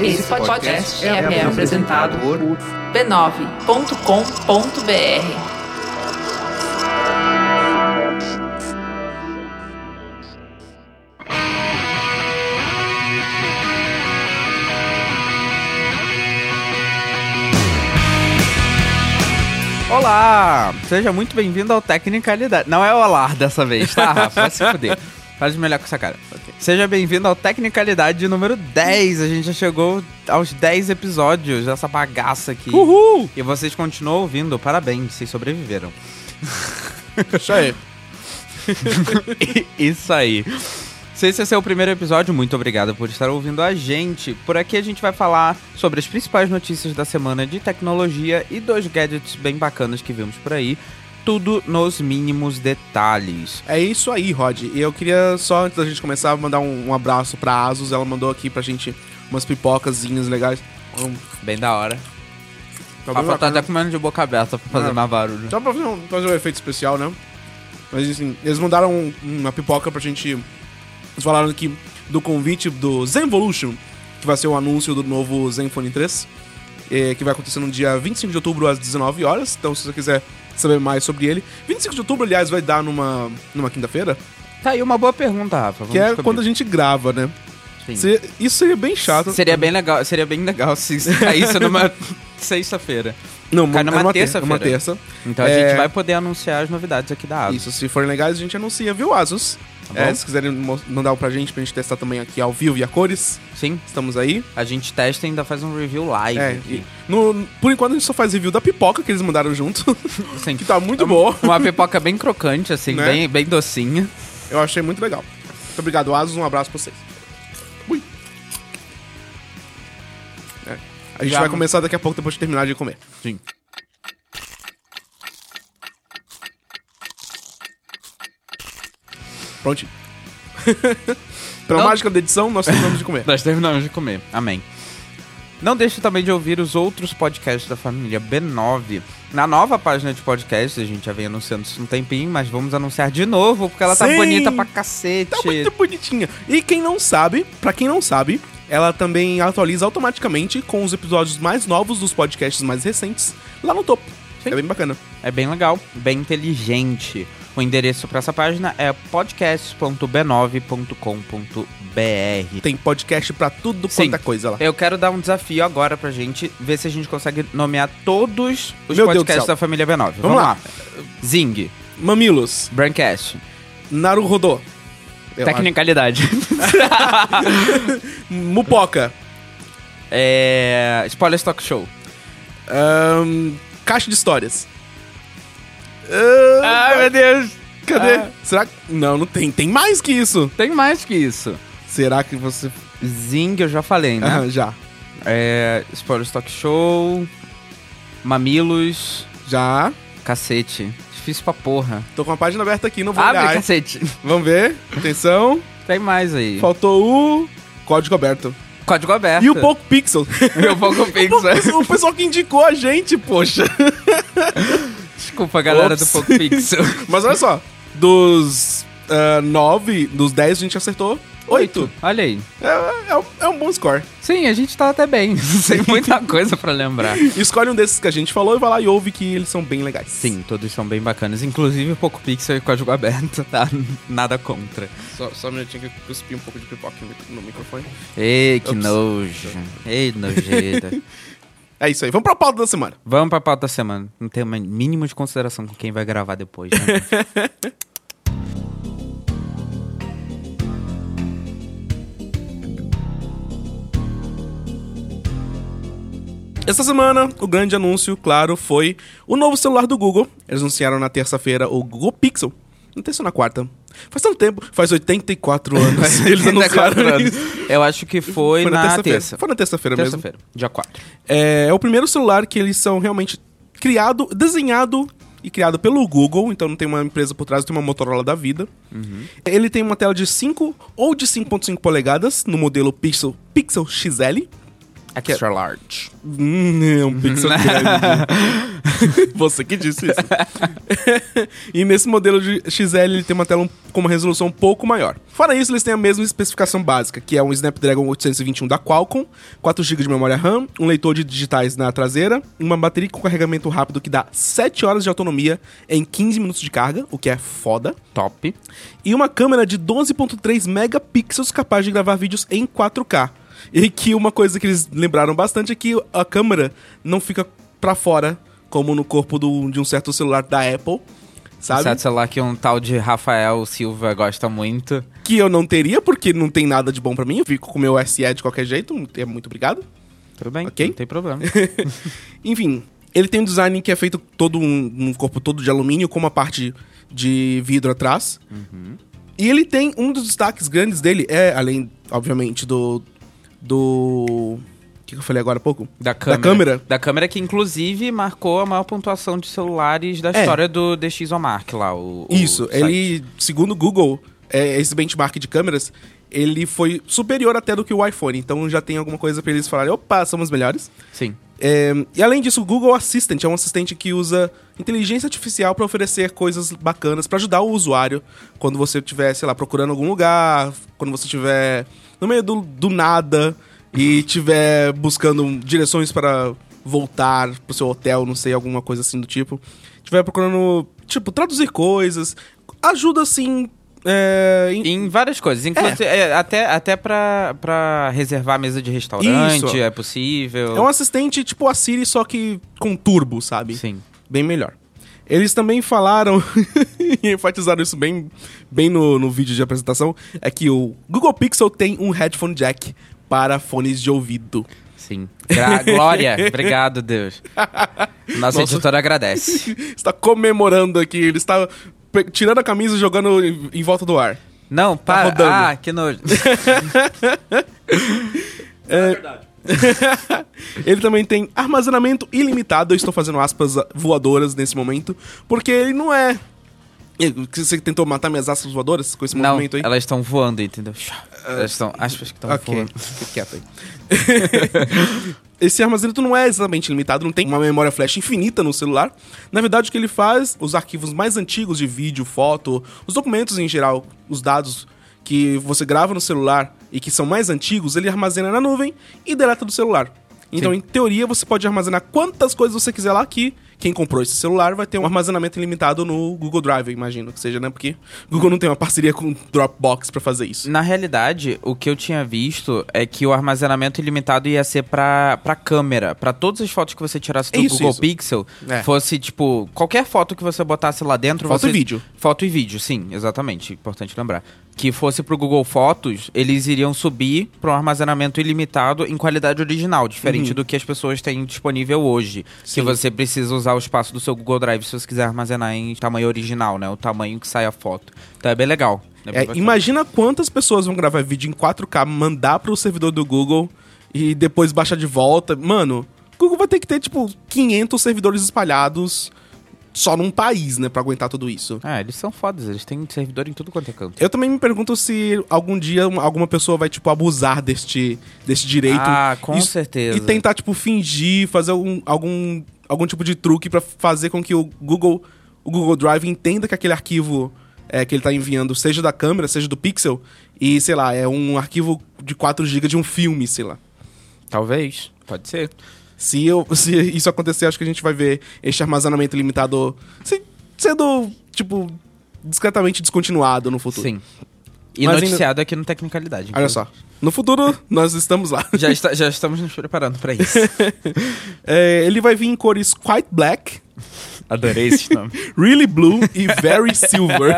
Esse podcast é, é apresentado por b9.com.br. Olá! Seja muito bem-vindo ao Tecnicalidade. Não é olá dessa vez, tá, Rafa? Vai se fuder. Faz melhor com essa cara. Okay. Seja bem-vindo ao Tecnicalidade número 10. A gente já chegou aos 10 episódios dessa bagaça aqui. Uhul! E vocês continuam ouvindo. Parabéns, vocês sobreviveram. Isso aí. Isso aí. Se esse é seu primeiro episódio, muito obrigado por estar ouvindo a gente. Por aqui a gente vai falar sobre as principais notícias da semana de tecnologia e dois gadgets bem bacanas que vimos por aí. Tudo nos mínimos detalhes. É isso aí, Rod. E eu queria só, antes da gente começar, mandar um, um abraço pra Asus. Ela mandou aqui pra gente umas pipocazinhas legais. Bem da hora. Tá Rafa tá até comendo de boca aberta pra fazer é. mais barulho. Só pra fazer um, fazer um efeito especial, né? Mas assim, eles mandaram uma pipoca pra gente eles falaram aqui do convite do Zenvolution, que vai ser o anúncio do novo Zenfone 3, é, que vai acontecer no dia 25 de outubro às 19 horas. Então, se você quiser saber mais sobre ele. 25 de outubro, aliás, vai dar numa, numa quinta-feira. Tá aí uma boa pergunta, Rafa. Vamos que é descobrir. quando a gente grava, né? Sim. isso seria bem chato. Seria bem legal, seria bem legal se caísse numa sexta-feira. Não, Cai numa terça-feira. Uma terça. Então a é... gente vai poder anunciar as novidades aqui da Asus. Isso, se forem legais, a gente anuncia, viu, Asus? Tá é, se quiserem mandar pra gente, pra gente testar também aqui ao vivo e a cores. Sim. Estamos aí. A gente testa e ainda faz um review live. É, no, por enquanto a gente só faz review da pipoca que eles mandaram junto. Sim. que tá muito é boa. Uma pipoca bem crocante, assim, né? bem, bem docinha. Eu achei muito legal. Muito obrigado, Asus. Um abraço pra vocês. Ui. É. A gente Já vai começar daqui a pouco depois de terminar de comer. Sim. Prontinho. Pela Não. mágica da edição, nós terminamos de comer. nós terminamos de comer. Amém. Não deixe também de ouvir os outros podcasts da família B9. Na nova página de podcast, a gente já vem anunciando isso um tempinho, mas vamos anunciar de novo, porque ela tá Sim, tá bonita pra cacete. Tá muito bonitinha. E quem não sabe, pra quem não sabe, ela também atualiza automaticamente com os episódios mais novos dos podcasts mais recentes lá no topo. Sim. É bem bacana. É bem legal, bem inteligente. O endereço para essa página é podcast.b9.com.br. Tem podcast para tudo quanto é coisa lá. Eu quero dar um desafio agora pra gente ver se a gente consegue nomear todos os Meu podcasts da família B9. Vamos, Vamos lá. lá. Zing. Mamilos. Braincast. Naruhodô. Tecnicalidade. Mupoca. É... Spoiler Stock Show. Um, caixa de histórias. Uh, Ai, meu Deus. Cadê? Ah. Será que... Não, não tem. Tem mais que isso. Tem mais que isso. Será que você... Zing, eu já falei, né? Ah, já. É... Spoiler Stock Show... Mamilos... Já. Cacete. Difícil pra porra. Tô com a página aberta aqui, não vou Abre, olhar. cacete. Vamos ver. Atenção. Tem mais aí. Faltou o código aberto. Código aberto. E o Poco Pixel. e o Poco Pixel. o pessoal que indicou a gente, poxa. Desculpa, galera Ops. do Poco Pixel. Mas olha só, dos uh, nove, dos dez a gente acertou oito. Olha aí. É, é, é, um bom score. Sim, a gente tá até bem. Tem muita coisa para lembrar. Escolhe um desses que a gente falou e vai lá e ouve que eles são bem legais. Sim, todos são bem bacanas. Inclusive o Poco Pixel e código aberto, tá? Nada contra. Só, só um minutinho que eu cuspi um pouco de pipoca no microfone. Ei, que Ops. nojo. Ei, nojeira. É isso aí. Vamos pra pauta da semana. Vamos pra pauta da semana. Não tem o mínimo de consideração com quem vai gravar depois, né? Essa semana, o grande anúncio, claro, foi o novo celular do Google. Eles anunciaram na terça-feira o Google Pixel. Não terça ou na quarta? Faz tanto tempo, faz 84 anos. Eles anunciaram anos. Eu acho que foi, foi na, na terça. Foi na terça-feira terça mesmo. Terça-feira, dia 4. É, é o primeiro celular que eles são realmente criado, desenhado e criado pelo Google, então não tem uma empresa por trás, tem uma Motorola da vida. Uhum. Ele tem uma tela de 5 ou de 5.5 polegadas no modelo Pixel, Pixel XL. Extra large. Hum, é um pixel grande. Você que disse isso. e nesse modelo de XL ele tem uma tela com uma resolução um pouco maior. Fora isso, eles têm a mesma especificação básica, que é um Snapdragon 821 da Qualcomm, 4 GB de memória RAM, um leitor de digitais na traseira, uma bateria com carregamento rápido que dá 7 horas de autonomia em 15 minutos de carga, o que é foda. Top. E uma câmera de 12.3 megapixels capaz de gravar vídeos em 4K. E que uma coisa que eles lembraram bastante é que a câmera não fica pra fora, como no corpo do- de um certo celular da Apple, sabe? Certo celular que um tal de Rafael Silva gosta muito. Que eu não teria, porque não tem nada de bom pra mim. Eu fico com o meu SE de qualquer jeito, é muito obrigado. Tudo bem, Ok. não tem problema. Enfim, ele tem um design que é feito todo um, um corpo todo de alumínio com uma parte de vidro atrás. E ele tem um dos destaques grandes dele é além, obviamente, do do o que eu falei agora há pouco? Da câmera. câmera. Da câmera que, inclusive, marcou a maior pontuação de celulares da É. história do DxOMark lá. O, o Isso, site. ele, segundo o Google, é, esse benchmark de câmeras, ele foi superior até do que o iPhone. Então já tem alguma coisa pra eles falarem, opa, somos melhores. Sim. É, e além disso, o Google Assistant é um assistente que usa inteligência artificial para oferecer coisas bacanas para ajudar o usuário quando você estiver, sei lá, procurando algum lugar, quando você estiver no meio do, do nada e estiver buscando direções para voltar pro seu hotel, não sei, alguma coisa assim do tipo. Estiver procurando, tipo, traduzir coisas. Ajuda, assim, é, em- Em várias coisas. Inclusive, é, até, até pra, pra reservar mesa de restaurante, Isso. é possível. é um assistente tipo a Siri, só que com turbo, sabe? Sim. bem melhor. Eles também falaram e enfatizaram isso bem, bem no, no vídeo de apresentação, é que o Google Pixel tem um headphone jack para fones de ouvido. Sim. Gra- Glória. Obrigado, Deus. Nossa, Nossa. editora agradece. Está comemorando aqui, ele está tirando a camisa e jogando em, em volta do ar. Não, Tá para. rodando. ah, que nojo. Ele também tem armazenamento ilimitado, eu estou fazendo aspas voadoras nesse momento, porque ele não é... Você tentou matar minhas aspas voadoras com esse Não, movimento aí? elas estão voando, entendeu? Elas estão. Aspas que estão Ok, voando. fique quieto aí. Esse armazenamento não é exatamente limitado, não tem uma memória flash infinita no celular. Na verdade, o que ele faz, os arquivos mais antigos de vídeo, foto, os documentos em geral, os dados que você grava no celular e que são mais antigos, ele armazena na nuvem e deleta do celular. Então, Sim. em teoria, você pode armazenar quantas coisas você quiser lá que quem comprou esse celular vai ter um armazenamento ilimitado no Google Drive, eu imagino que seja, né? Porque Google não tem uma parceria com o Dropbox pra fazer isso. Na realidade, o que eu tinha visto é que o armazenamento ilimitado ia ser pra, pra câmera. Pra todas as fotos que você tirasse do Isso, Google isso. Pixel, É. fosse, tipo, qualquer foto que você botasse lá dentro. Foto você... e vídeo. Foto e vídeo, sim, exatamente. Importante lembrar. Que fosse pro Google Fotos, eles iriam subir para um armazenamento ilimitado em qualidade original, diferente do que as pessoas têm disponível hoje. Uhum. Sim. Que você precisa usar o espaço do seu Google Drive se você quiser armazenar em tamanho original, né? O tamanho que sai a foto. Então é bem legal. É É, imagina quantas pessoas vão gravar vídeo em 4K, mandar pro servidor do Google e depois baixar de volta. Mano, o Google vai ter que ter, tipo, 500 servidores espalhados só num país, né, pra aguentar tudo isso. Ah, eles são fodas, eles têm servidor em tudo quanto é canto. Eu também me pergunto se algum dia uma- alguma pessoa vai, tipo, abusar deste, deste direito. Ah, com e, certeza. E tentar, tipo, fingir, fazer algum, algum, algum tipo de truque pra fazer com que o Google, o Google Drive entenda que aquele arquivo é, que ele tá enviando, seja da câmera, seja do Pixel, e, sei lá, é um arquivo de 4 GB de um filme, sei lá. Talvez, pode ser. Se, eu, se isso acontecer, acho que a gente vai ver este armazenamento limitado se- sendo, tipo, discretamente descontinuado no futuro. Sim. E Mas ainda- noticiado aqui no Tecnicalidade. Olha só. No futuro, nós estamos lá. Já, está- já estamos nos preparando pra isso. É, ele vai vir em cores Quite Black, Adorei esse nome. Really Blue e Very Silver.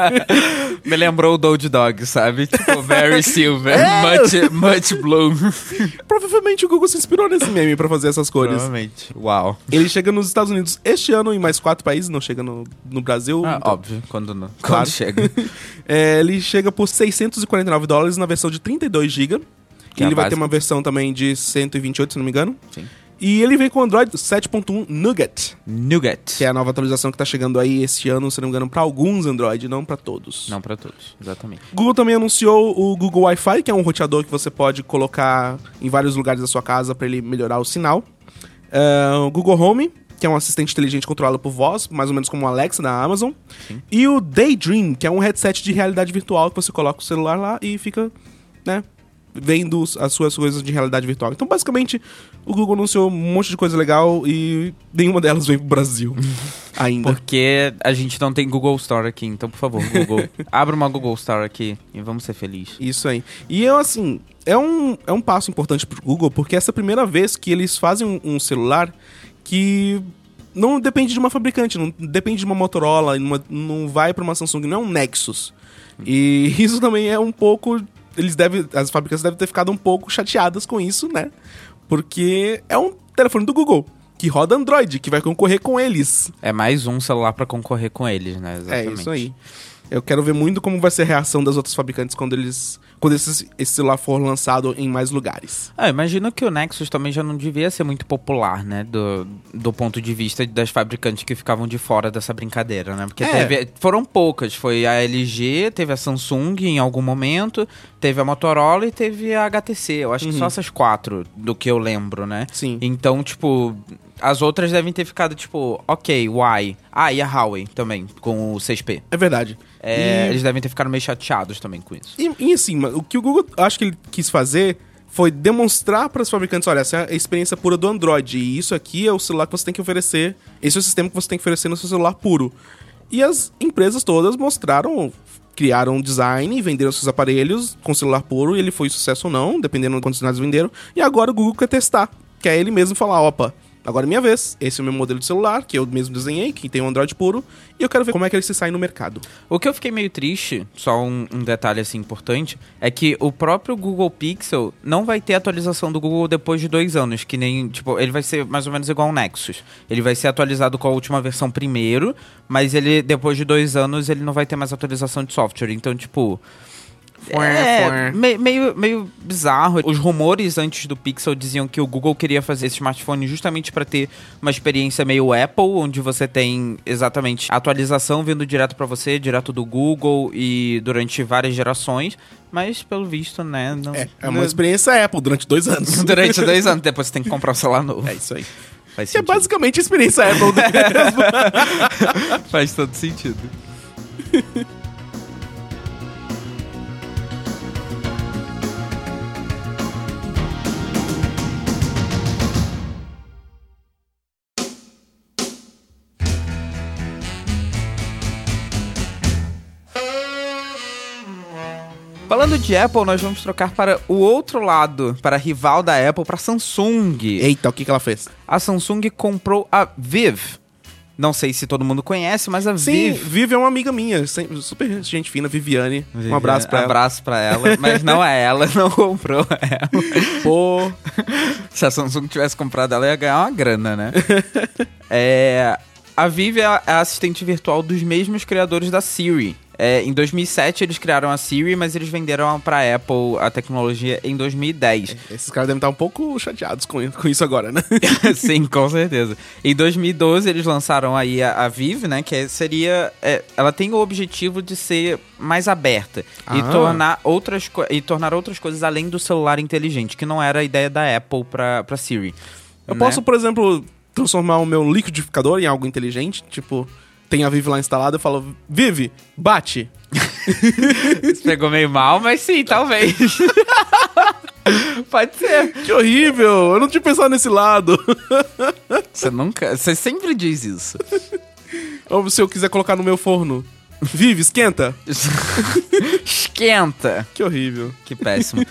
Me lembrou o Doge Dog, sabe? Tipo, very silver, É. much, much blue. Provavelmente o Google se inspirou nesse meme pra fazer essas cores. Provavelmente. Uau. Ele chega nos Estados Unidos este ano em mais quatro países, não chega no, no Brasil. Ah, então- óbvio, quando não. Claro. Quando chega. É, ele chega por 649 dólares na versão de 32 GB. Que é ele vai ter uma versão também de 128, se não me engano. Sim. E ele vem com o Android 7.1 Nougat, Nougat. que é a nova atualização que tá chegando aí este ano, se não me engano, pra alguns Android, não pra todos. Não pra todos, exatamente. Google também anunciou o Google Wi-Fi, que é um roteador que você pode colocar em vários lugares da sua casa para ele melhorar o sinal. É, o Google Home, que é um assistente inteligente controlado por voz, mais ou menos como o Alexa da Amazon. E o Daydream, que é um headset de realidade virtual que você coloca o celular lá e fica, né, vendo as suas coisas de realidade virtual. Então, basicamente, o Google anunciou um monte de coisa legal e nenhuma delas vem pro Brasil ainda. Porque a gente não tem Google Store aqui, então, por favor, Google, abra uma Google Store aqui e vamos ser felizes. Isso aí. E eu, assim, é um, é um passo importante pro Google, porque essa é a primeira vez que eles fazem um, um celular que não depende de uma fabricante, não depende de uma Motorola, não vai pra uma Samsung, não é um Nexus. E isso também é um pouco. Eles devem. As fabricantes devem ter ficado um pouco chateadas com isso, né? Porque é um telefone do Google, que roda Android, que vai concorrer com eles. É mais um celular pra concorrer com eles, né? É Exatamente. isso aí. Eu quero ver muito como vai ser a reação das outras fabricantes quando eles. Quando esse, esse celular for lançado em mais lugares. Ah, imagino que o Nexus também já não devia ser muito popular, né? Do, do ponto de vista das fabricantes que ficavam de fora dessa brincadeira, né? Porque É. teve- foram poucas. Foi a LG, teve a Samsung em algum momento, teve a Motorola e teve a HTC. Eu acho que só essas quatro, do que eu lembro, né? Sim. Então, tipo, as outras devem ter ficado, tipo, ok, why? Ah, e a Huawei também, com o 6P. É verdade. É, E- Eles devem ter ficado meio chateados também com isso. E, e assim, o que o Google acho que ele quis fazer foi demonstrar para os fabricantes, olha, essa é a experiência pura do Android e isso aqui é o celular que você tem que oferecer, esse é o sistema que você tem que oferecer no seu celular puro. E as empresas todas mostraram, criaram um design, venderam seus aparelhos com celular puro e ele foi sucesso ou não, dependendo de quantos sinais venderam. E agora o Google quer testar, quer ele mesmo falar, opa, agora é minha vez, esse é o meu modelo de celular, que eu mesmo desenhei, que tem um Android puro, e eu quero ver como é que ele se sai no mercado. O que eu fiquei meio triste, só um, um detalhe assim importante, é que o próprio Google Pixel não vai ter atualização do Google depois de dois anos, que nem, tipo, ele vai ser mais ou menos igual ao Nexus. Ele vai ser atualizado com a última versão primeiro, mas ele, depois de dois anos, ele não vai ter mais atualização de software. Então, tipo... É, me- meio, meio bizarro. Os rumores antes do Pixel diziam que o Google queria fazer esse smartphone justamente para ter uma experiência meio Apple, onde você tem exatamente a atualização vindo direto para você, direto do Google e durante várias gerações. Mas pelo visto, né? Não, É, é uma experiência Apple durante dois anos. Durante dois anos, depois você tem que comprar um celular novo. É isso aí. Faz Que é sentido. basicamente a experiência Apple. né? Faz todo sentido. Falando de Apple, nós vamos trocar para o outro lado, para a rival da Apple, para a Samsung. Eita, o que, que ela fez? A Samsung comprou a Viv. Não sei se todo mundo conhece, mas a Sim, Viv. Vivi é uma amiga minha, super gente fina, Viviane. Um abraço pra ela. abraço pra ela. Mas não é ela, não comprou ela. Pô, Se a Samsung tivesse comprado ela, ia ganhar uma grana, né? é, a Viv é é a assistente virtual dos mesmos criadores da Siri. É, em 2007 eles criaram a Siri, mas eles venderam pra Apple a tecnologia em 2010. esses caras devem estar um pouco chateados com, com isso agora, né? Sim, com certeza. Em 2012 eles lançaram aí a, a Viv, né? Que é- seria. é, ela tem o objetivo de ser mais aberta e, Ah. tornar outras e tornar outras coisas além do celular inteligente, que não era a ideia da Apple pra Siri. Eu né? posso, por exemplo, transformar o meu liquidificador em algo inteligente, tipo, tem a Vivi lá instalada, eu falo, Vivi, bate. Isso pegou meio mal, mas sim, talvez. Pode ser. Que horrível, eu não tinha pensado nesse lado. Você nunca. Você sempre diz isso. Ou se eu quiser colocar no meu forno, Vivi, esquenta. Esquenta. Que horrível. Que péssimo.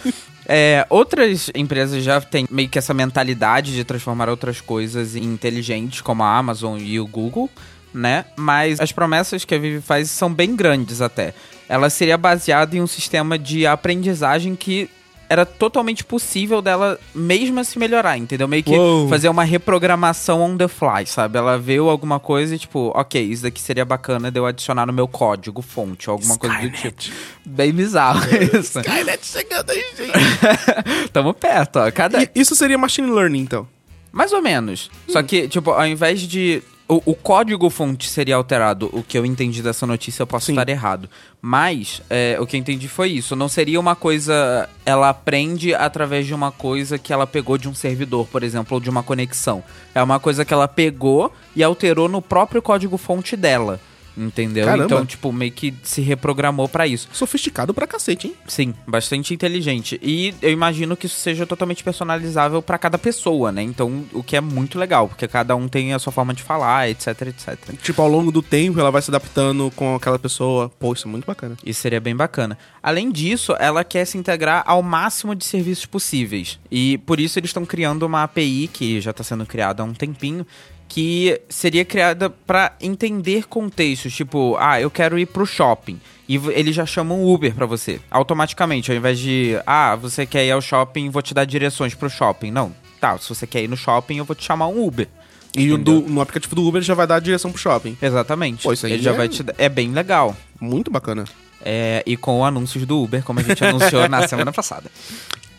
É, outras empresas já têm meio que essa mentalidade de transformar outras coisas em inteligentes, como a Amazon e o Google, né? Mas as promessas que a Vivi faz são bem grandes até. Ela seria baseada em um sistema de aprendizagem que era totalmente possível dela mesma se melhorar, entendeu? Meio que Uou. fazer uma reprogramação on the fly, sabe? Ela viu alguma coisa e tipo, ok, isso daqui seria bacana de eu adicionar no meu código fonte, alguma coisa do tipo. Bem bizarro isso. Skynet chegando aí, gente. Tamo perto, ó. Cada... E isso seria machine learning, então. Mais ou menos. Só que, tipo, ao invés de. O, o código fonte seria alterado. O que eu entendi dessa notícia, eu posso Sim. estar errado. Mas, é, o que eu entendi foi isso. Não seria uma coisa. Ela aprende através de uma coisa que ela pegou de um servidor, por exemplo, ou de uma conexão. É uma coisa que ela pegou e alterou no próprio código fonte dela. Entendeu? Caramba. Então, tipo, meio que se reprogramou pra isso. Sofisticado pra cacete, hein? Sim, bastante inteligente. E eu imagino que isso seja totalmente personalizável pra cada pessoa, né? Então, o que é muito legal, porque cada um tem a sua forma de falar, etc, etc. Tipo, ao longo do tempo ela vai se adaptando com aquela pessoa. Pô, isso é muito bacana. Isso seria bem bacana. Além disso, ela quer se integrar ao máximo de serviços possíveis. E por isso eles estão criando uma API que já está sendo criada há um tempinho, que seria criada para entender contextos, tipo, ah, eu quero ir pro shopping. E eles já chamam Uber pra você, automaticamente, ao invés de, ah, você quer ir ao shopping, vou te dar direções pro shopping. Não, tá, se você quer ir no shopping, eu vou te chamar um Uber. E do- no aplicativo do Uber já vai dar a direção pro shopping. Exatamente. Pô, isso aí Ele já é- vai te. É bem legal. Muito bacana. É, e com anúncios do Uber, como a gente anunciou na semana passada.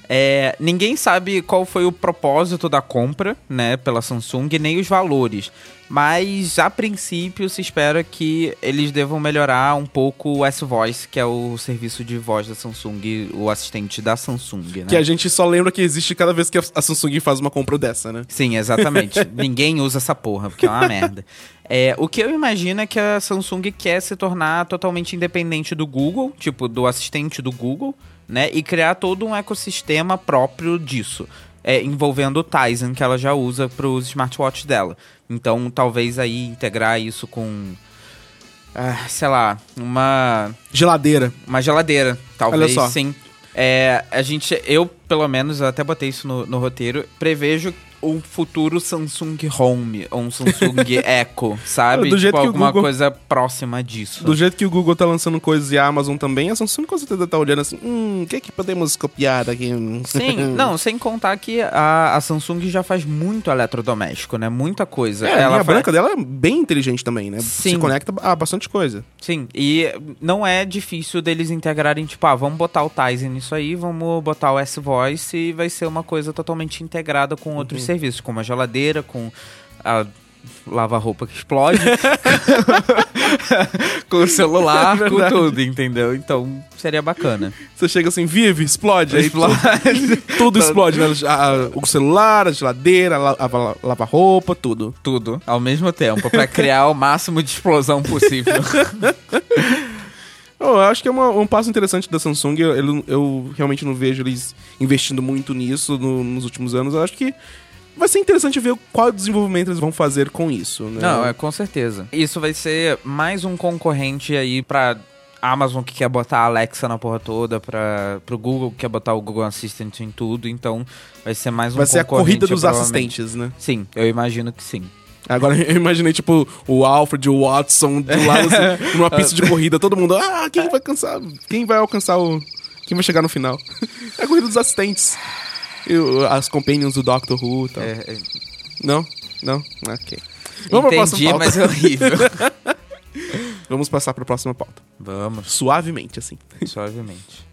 É, ninguém sabe qual foi o propósito da compra, né, pela Samsung, nem os valores. Mas, a princípio, se espera que eles devam melhorar um pouco o S-Voice, que é o serviço de voz da Samsung, o assistente da Samsung, né? Que a gente só lembra que existe cada vez que a a Samsung faz uma compra dessa, né? Sim, exatamente. Ninguém usa essa porra, porque é uma merda. É, o que eu imagino é que a Samsung quer se tornar totalmente independente do Google, tipo, do assistente do Google, né? E criar todo um ecossistema próprio disso. É, envolvendo o Tizen, que ela já usa para os smartwatches dela. Então, talvez aí integrar isso com. ah, sei lá, uma Geladeira. uma geladeira, talvez sim. É, a gente, eu pelo menos, eu até botei isso no, no roteiro, prevejo um futuro Samsung Home, ou um Samsung Echo, sabe? Do jeito tipo, que alguma Google- coisa próxima disso. Do jeito que o Google tá lançando coisas e a Amazon também, a Samsung com certeza tá olhando assim, hum, o que que podemos copiar aqui? Sim, não, sem contar que a, a Samsung já faz muito eletrodoméstico, né? Muita coisa. É, a linha fa- branca dela é bem inteligente também, né? Se Sim. conecta a bastante coisa. Sim, e não é difícil deles integrarem, tipo, ah, vamos botar o Tizen nisso aí, vamos botar o S-Voice e vai ser uma coisa totalmente integrada com Uhum. Serviços, como a geladeira, com a lava-roupa que explode, com o celular, É com tudo, entendeu? Então, seria bacana. Você chega assim, vive, explode. Aí Explode. Tudo, tudo explode, né? A- o celular, a geladeira, a a lava-roupa, tudo. Tudo, ao mesmo tempo, pra criar o máximo de explosão possível. Eu acho que é uma- um passo interessante da Samsung. Eu, eu- eu realmente não vejo eles investindo muito nisso no- nos últimos anos. Eu acho que vai ser interessante ver qual desenvolvimento eles vão fazer com isso. Né? Não, é com certeza. Isso vai ser mais um concorrente aí pra Amazon que quer botar a Alexa na porra toda, pra, pro Google que quer botar o Google Assistant em tudo, então vai ser mais um Vai ser a corrida dos assistentes, né? Sim, eu imagino que sim. Agora eu imaginei, tipo, o Alfred, o Watson do lado, assim, numa pista de corrida, todo mundo, ah, quem vai alcançar? Quem vai alcançar o. Quem vai chegar no final? É a corrida dos assistentes. As companions do Doctor Who e tal. É, é, Não? Não? Ok. Vamos entendi, mas é horrível. Vamos passar pra próxima pauta. Vamos, Suavemente, assim. suavemente.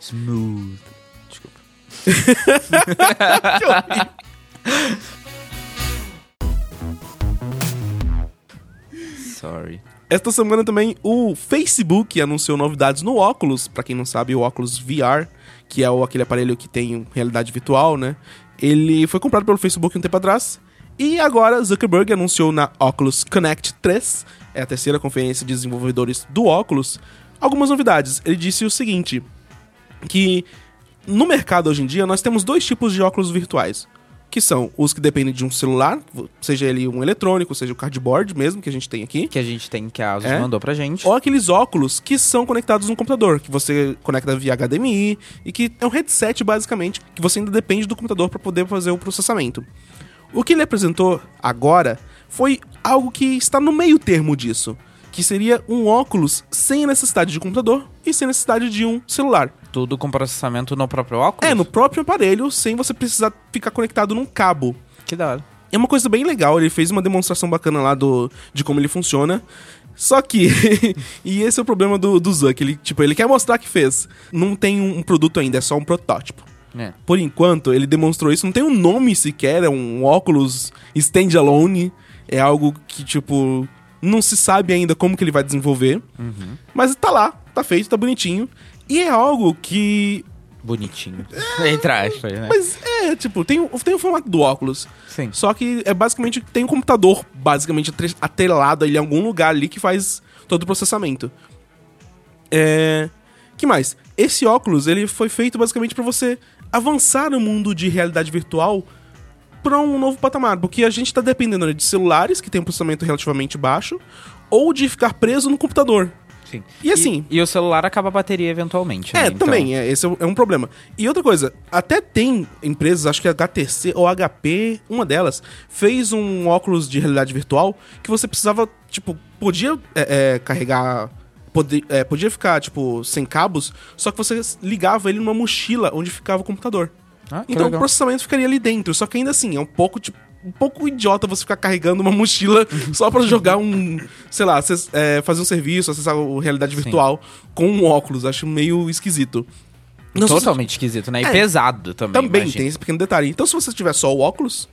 Smooth. Desculpa. Sorry. Esta semana também o Facebook anunciou novidades no óculos. Pra quem não sabe, o óculos VR, que é o, aquele aparelho que tem realidade virtual, né? Ele foi comprado pelo Facebook um tempo atrás. E agora Zuckerberg anunciou na Oculus Connect 3, é a terceira conferência de desenvolvedores do óculos, algumas novidades. Ele disse o seguinte: que no mercado hoje em dia nós temos dois tipos de óculos virtuais. Que são os que dependem de um celular, seja ele um eletrônico, seja o cardboard mesmo, que a gente tem aqui. Que a gente tem, que a Asus É? mandou pra gente. Ou aqueles óculos que são conectados no computador, que você conecta via HDMI e que é um headset basicamente, que você ainda depende do computador para poder fazer o processamento. O que ele apresentou agora foi algo que está no meio termo disso, que seria um óculos sem a necessidade de computador e sem necessidade de um celular. Tudo com processamento no próprio óculos? É, no próprio aparelho, sem você precisar ficar conectado num cabo. Que da hora. É uma coisa bem legal, ele fez uma demonstração bacana lá do, de como ele funciona. Só que, e esse é o problema do, do Zuck, ele, tipo, ele quer mostrar que fez. Não tem um produto ainda, é só um protótipo. É. Por enquanto, ele demonstrou isso. Não tem um nome sequer, é um óculos standalone. É algo que, tipo, não se sabe ainda como que ele vai desenvolver. Uhum. Mas tá lá, tá feito, tá bonitinho. E é algo que. Bonitinho. Entre aspas, né? Mas é, tipo, tem, o- tem o formato do óculos. Sim. Só que é basicamente tem um computador, basicamente, atre- atrelado ali em algum lugar ali que faz todo o processamento. É. que mais? Esse óculos, ele foi feito basicamente pra você avançar no mundo de realidade virtual pra um novo patamar. Porque a gente tá dependendo de celulares, que tem um processamento relativamente baixo, ou de ficar preso no computador. Sim. E assim- E, o celular acaba a bateria eventualmente. É, né? Então- também, é, esse é um- é um problema. E outra coisa, até tem empresas, acho que a HTC ou HP, uma delas, fez um óculos de realidade virtual que você precisava, tipo, podia é, é, carregar. Podia, é, podia ficar, tipo, sem cabos, só que você ligava ele numa mochila onde ficava o computador. Ah, Então o legal. processamento ficaria ali dentro. Só que ainda assim, é um pouco, tipo, um pouco idiota você ficar carregando uma mochila só pra jogar um, sei lá, acess- é, fazer um serviço, acessar o realidade virtual com um óculos. Acho meio esquisito. Não, se Totalmente esquisito, né? E É. pesado também. Também imagino. tem esse pequeno detalhe. Então, se você tiver só o óculos,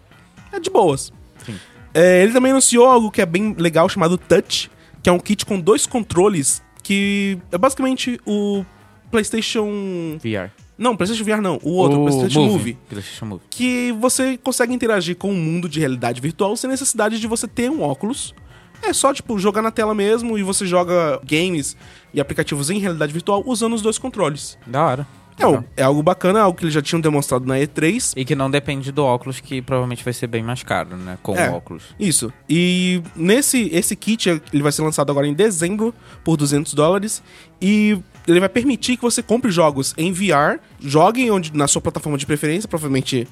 é de boas. Sim. É, ele também anunciou algo que é bem legal chamado Touch, que é um kit com dois controles que é basicamente o PlayStation. VR. Não, PlayStation VR não, o outro, PlayStation Move. PlayStation Move. que você consegue interagir com o mundo de realidade virtual sem necessidade de você ter um óculos. É só, tipo, jogar na tela mesmo e você joga games e aplicativos em realidade virtual usando os dois controles. Da hora. É, o- é algo bacana, algo que eles já tinham demonstrado na E3. E que não depende do óculos, que provavelmente vai ser bem mais caro, né? Com É. o óculos. Isso. E nesse esse kit, ele vai ser lançado agora em dezembro por 200 dólares. E ele vai permitir que você compre jogos em VR, jogue onde, na sua plataforma de preferência, provavelmente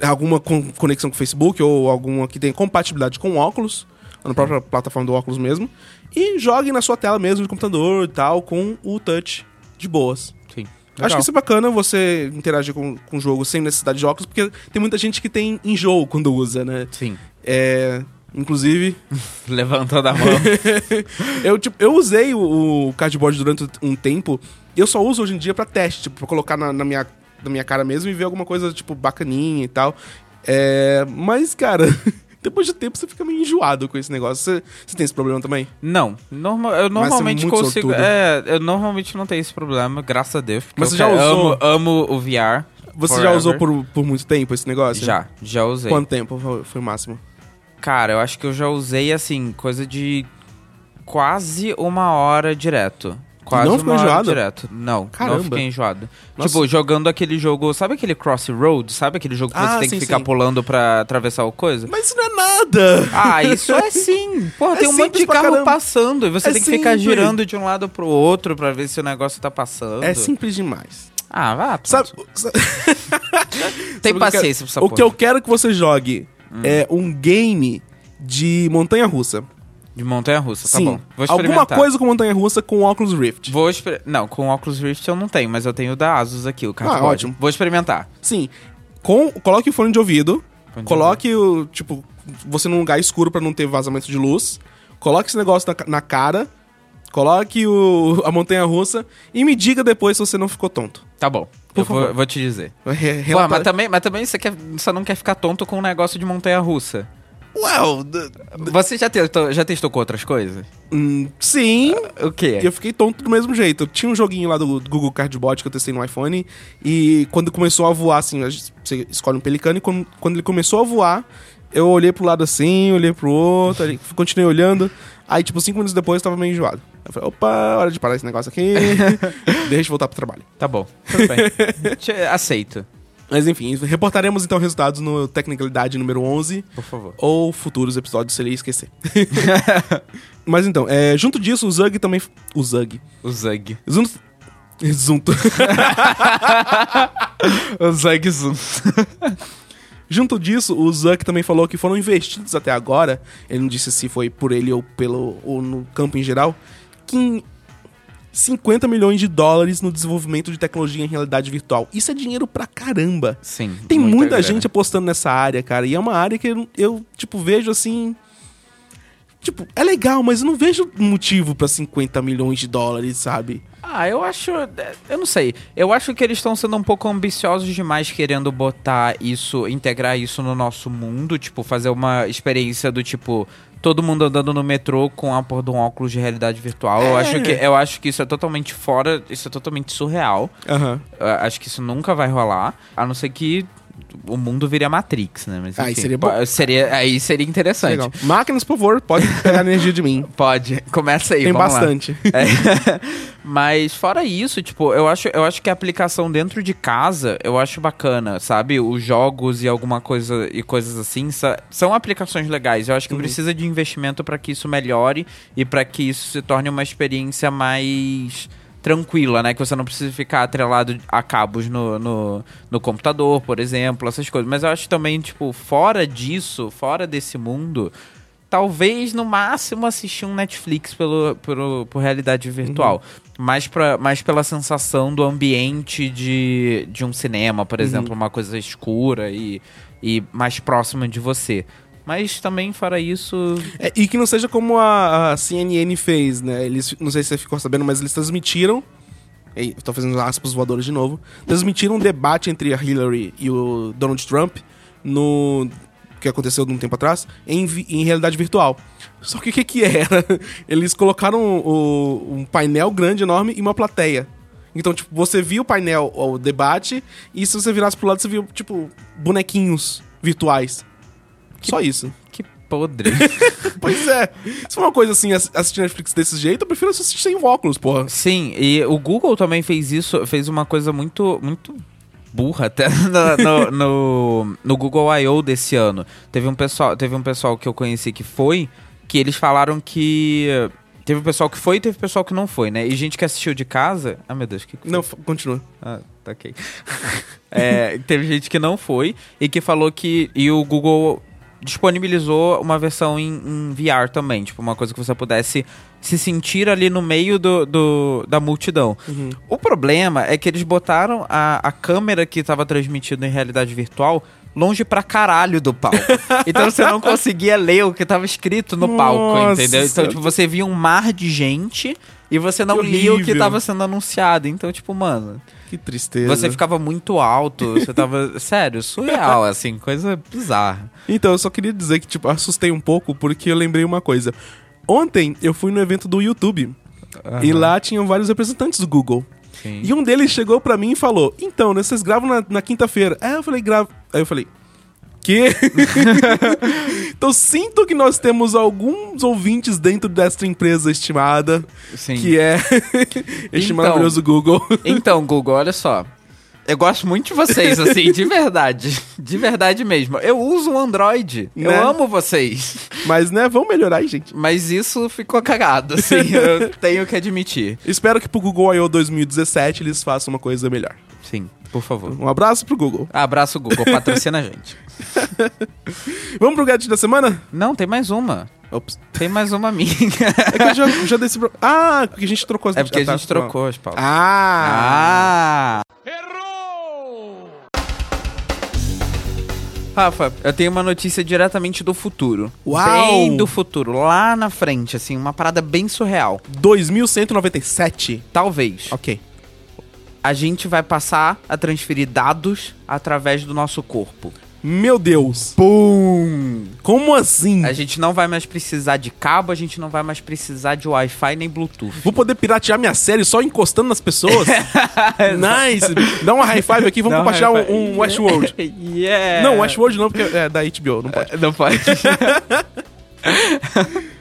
alguma com conexão com o Facebook ou alguma que tenha compatibilidade com óculos, na própria plataforma do óculos mesmo. E jogue na sua tela mesmo de computador e tal, com o touch de boas. Sim. Acho que isso é bacana você interagir com, com o jogo sem necessidade de óculos, porque tem muita gente que tem enjoo quando usa, né? Sim. É. Inclusive, Levantando a mão. eu, tipo, eu usei o, o cardboard durante um tempo. Eu só uso hoje em dia pra teste, tipo, pra colocar na, na minha, na minha cara mesmo e ver alguma coisa, tipo, bacaninha e tal. É, mas, cara, depois de tempo você fica meio enjoado com esse negócio. Você, você tem esse problema também? Não, norma, eu é normalmente muito consigo. É, eu normalmente não tenho esse problema, graças a Deus. Mas eu você já usou? Amo, amo o VR. Você já forever. usou por, por muito tempo esse negócio? Já, já usei. Quanto tempo foi o máximo? Cara, eu acho que eu já usei assim, coisa de quase uma hora direto. Quase não ficou uma hora enjoado? direto. Não, Caramba. não fiquei enjoado. Nossa. Tipo, jogando aquele jogo. Sabe aquele Crossroad? Sabe aquele jogo que Ah, você tem sim, que ficar sim. pulando pra atravessar o coisa? Mas isso não é nada! Ah, isso é sim. Porra, É tem um monte de carro caramba. passando e você É tem que ficar simples. girando de um lado pro outro pra ver se o negócio tá passando. É simples demais. Ah, vá. Sabe, Tem sabe que eu paciência pra essa O que porra. eu quero que você jogue Hum. é um game de montanha-russa. De montanha-russa, tá Sim. bom. Vou Alguma coisa com montanha-russa com Oculus Rift. Vou exper... Não, com o Oculus Rift eu não tenho, mas eu tenho o da Asus aqui, o. Ah, ótimo. Vou experimentar. Sim. Com, coloque o fone de ouvido. Fone de coloque o. Tipo, você num lugar escuro pra não ter vazamento de luz. Coloque esse negócio na, na cara. Coloque o, a montanha-russa. E me diga depois se você não ficou tonto. Tá bom. Por eu vou, favor. vou te dizer. Re- Pô, mas também, mas também você, quer, você não quer ficar tonto com um negócio de montanha-russa. Well, d- Você já testou, já testou com outras coisas? hum, sim. O quê? Eu fiquei tonto do mesmo jeito. Tinha um joguinho lá do, do Google Cardboard que eu testei no iPhone. E quando começou a voar, assim, você escolhe um pelicano. E quando, quando ele começou a voar, eu olhei pro lado assim, olhei pro outro, continuei olhando. Aí, tipo, cinco minutos depois, eu tava meio enjoado. Eu falei, opa, hora de parar esse negócio aqui. Deixa eu voltar pro trabalho. Tá bom. Tudo bem. Aceito, Mas enfim, reportaremos então resultados no Tecnicalidade número 11. por favor. Ou futuros episódios, se ele esquecer. Mas então, é, junto disso, o Zug também... O Zug. O Zug. Junto... Junto... O Zug Zoom. Junto disso, o Zuck também falou que foram investidos até agora, ele não disse se foi por ele ou pelo ou no campo em geral, que em 50 milhões de dólares no desenvolvimento de tecnologia em realidade virtual. Isso é dinheiro pra caramba. Sim. Tem muita, grana. gente apostando nessa área, cara, e é uma área que eu, eu, tipo, vejo assim. Tipo, é legal, mas eu não vejo motivo pra 50 milhões de dólares, sabe? Ah, eu acho. Eu não sei. Eu acho que eles estão sendo um pouco ambiciosos demais querendo botar isso, integrar isso no nosso mundo. Tipo, fazer uma experiência do tipo. Todo mundo andando no metrô com a porra de um óculos de realidade virtual. Eu, É. acho que, eu acho que isso é totalmente fora. Isso é totalmente surreal. Eu acho que isso nunca vai rolar. A não ser que o mundo vire a Matrix, né? Mas, Aí enfim, seria bom. seria Aí seria interessante. Legal. Máquinas, por favor, pode pegar energia de mim. Pode. Começa aí, Tem bastante. É. Mas fora isso, tipo, eu acho, eu acho que a aplicação dentro de casa eu acho bacana, sabe? Os jogos e alguma coisa e coisas assim são aplicações legais. Eu acho que precisa de investimento para que isso melhore e para que isso se torne uma experiência mais tranquila, né? Que você não precisa ficar atrelado a cabos no, no, no computador, por exemplo, essas coisas. Mas eu acho também, tipo, fora disso, fora desse mundo, talvez no máximo assistir um Netflix pelo, pelo, por realidade virtual. Mais, pra, mais pela sensação do ambiente de, de um cinema, por exemplo, uma coisa escura e, e mais próxima de você. Mas também, fora isso. É, e que não seja como a, a CNN fez, né? Eles, não sei se você ficou sabendo, mas eles transmitiram. Tô fazendo aspas voadores de novo. Transmitiram um debate entre a Hillary e o Donald Trump no. que aconteceu de um tempo atrás, em, em realidade virtual. Só que o que, que era? Eles colocaram o- um painel grande, enorme, e uma plateia. Então, tipo, você via o painel, o debate, e se você virasse pro lado, você via, tipo, bonequinhos virtuais. Só isso. Que podre. Pois é. Se for uma coisa assim, ass- assistir Netflix desse jeito, eu prefiro assistir sem óculos, porra. Sim, e o Google também fez isso, fez uma coisa muito, muito burra até no, no, no, Google I.O. desse ano. Teve um, pessoal, teve um pessoal que eu conheci que foi, que eles falaram que... Teve um pessoal que foi e teve pessoal que não foi, né? E gente que assistiu de casa... Ah, meu Deus, que que? Não, continua. Ah, tá ok. É, teve gente que não foi e que falou que. E o Google disponibilizou uma versão em, em VR também, tipo, uma coisa que você pudesse se sentir ali no meio do, do- da multidão. O problema é que eles botaram a, a câmera que estava transmitindo em realidade virtual longe pra caralho do palco. então você não conseguia ler o que tava escrito no palco, Nossa entendeu? Então, tipo, você via um mar de gente e você não lia o que horrível. tava sendo anunciado. Então, tipo, mano, Que tristeza. você ficava muito alto, você tava. Sério, surreal, assim, coisa bizarra. Então, eu só queria dizer que, tipo, assustei um pouco porque eu lembrei uma coisa. Ontem eu fui no evento do YouTube e lá tinham vários representantes do Google. Sim. E um deles chegou pra mim e falou: Então, né, vocês gravam na, na quinta-feira? É, eu falei, gravo. Aí eu falei. Que? então sinto que nós temos alguns ouvintes dentro desta empresa estimada, Sim. que é este Então. maravilhoso Google. Então, Google, olha só. Eu gosto muito de vocês, assim, de verdade. De verdade mesmo. Eu uso um Android. Né? Eu amo vocês. Mas, né, vamos melhorar aí, gente. Mas isso ficou cagado, assim, eu tenho que admitir. Espero que pro Google I.O. 2017 eles façam uma coisa melhor. Sim, por favor. Um abraço pro Google. Abraço, Google. Patrocina a gente. Vamos pro gadget da semana? Não, tem mais uma. Ops. Tem mais uma minha. É que eu já, já desse. pro- Ah, porque a gente trocou as É porque a ah, tá. gente trocou as palavras. Ah! Ah! Rafa, eu tenho uma notícia diretamente do futuro. Uau! Bem do futuro, lá na frente, assim, uma parada bem surreal. 2197. Talvez. Ok. A gente vai passar a transferir dados através do nosso corpo. Meu Deus. Pum! Como assim? A gente não vai mais precisar de cabo, a gente não vai mais precisar de Wi-Fi nem Bluetooth. Vou poder piratear minha série só encostando nas pessoas? nice! Dá uma high five aqui, vamos Não, compartilhar um, um Westworld. yeah! Não, Westworld não, porque é da HBO, não pode. Não pode.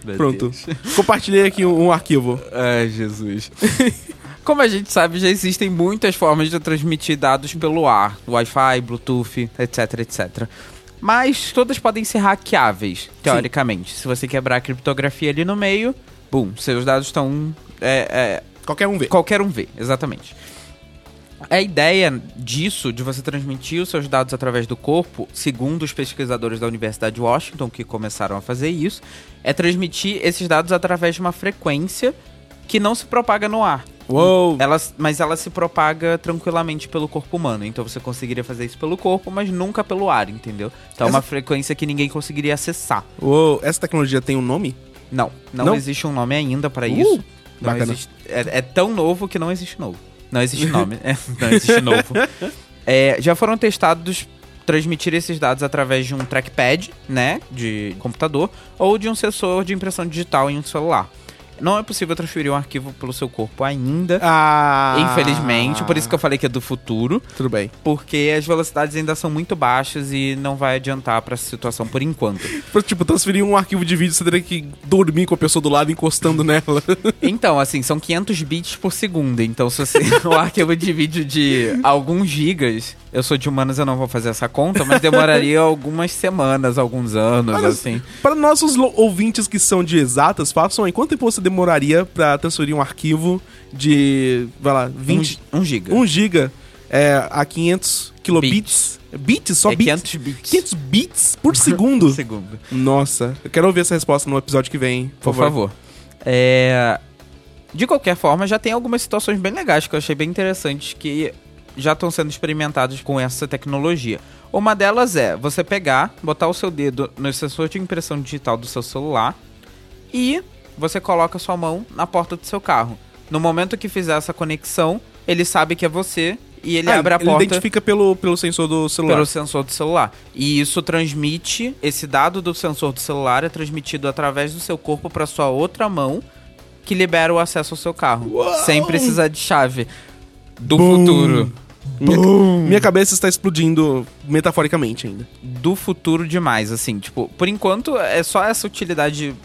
Pronto. Compartilhei aqui um, um arquivo. Ai, Jesus. Como a gente sabe, já existem muitas formas de transmitir dados pelo ar, Wi-Fi, Bluetooth, etc, etc. Mas todas podem ser hackeáveis, teoricamente. Se você quebrar a criptografia ali no meio, bum, seus dados estão. É, é, Qualquer um vê. qualquer um vê, exatamente. A ideia disso, de você transmitir os seus dados através do corpo, segundo os pesquisadores da Universidade de Washington, que começaram a fazer isso, é transmitir esses dados através de uma frequência que não se propaga no ar. Uou! Ela, mas ela se propaga tranquilamente pelo corpo humano. Então você conseguiria fazer isso pelo corpo, mas nunca pelo ar, entendeu? Então é uma frequência que ninguém conseguiria acessar. Uou! Essa tecnologia tem um nome? Não, não, Não? existe um nome ainda pra Uh, isso. Não existe, é, é tão novo que não existe novo. Não existe nome, é, não existe novo. É, já foram testados transmitir esses dados através de um trackpad, né, de computador, ou de um sensor de impressão digital em um celular. Não é possível transferir um arquivo pelo seu corpo ainda, Ah. infelizmente, por isso que eu falei que é do futuro, Tudo bem. porque as velocidades ainda são muito baixas e não vai adiantar pra essa situação por enquanto. Tipo, transferir um arquivo de vídeo, você teria que dormir com a pessoa do lado encostando nela. Então, assim, são 500 bits por segundo. Então, se você um arquivo de vídeo de alguns gigas, eu sou de humanas, eu não vou fazer essa conta, mas demoraria algumas semanas, alguns anos, Olha, assim. Para nossos ouvintes que são de exatas, façam aí. Quanto tempo você demoraria pra transferir um arquivo de, vai lá, 20, 1 giga. 1 giga é, a 500 kilobits? Bits? Só é bits? 500 bits 500 bits por segundo? por segundo. Nossa, eu quero ouvir essa resposta no episódio que vem, Por favor. É... De qualquer forma, já tem algumas situações bem legais que eu achei bem interessantes que já estão sendo experimentadas com essa tecnologia. Uma delas é você pegar, botar o seu dedo no sensor de impressão digital do seu celular e você coloca sua mão na porta do seu carro. No momento que fizer essa conexão, ele sabe que é você e ele Ah, abre a ele porta identifica pelo, pelo sensor do celular. pelo sensor do celular. E isso transmite, esse dado do sensor do celular é transmitido através do seu corpo para sua outra mão, que libera o acesso ao seu carro, Uau! sem precisar de chave. Do Boom! futuro. Minha, minha cabeça está explodindo metaforicamente ainda. Do futuro demais, assim, tipo, por enquanto é só essa utilidade,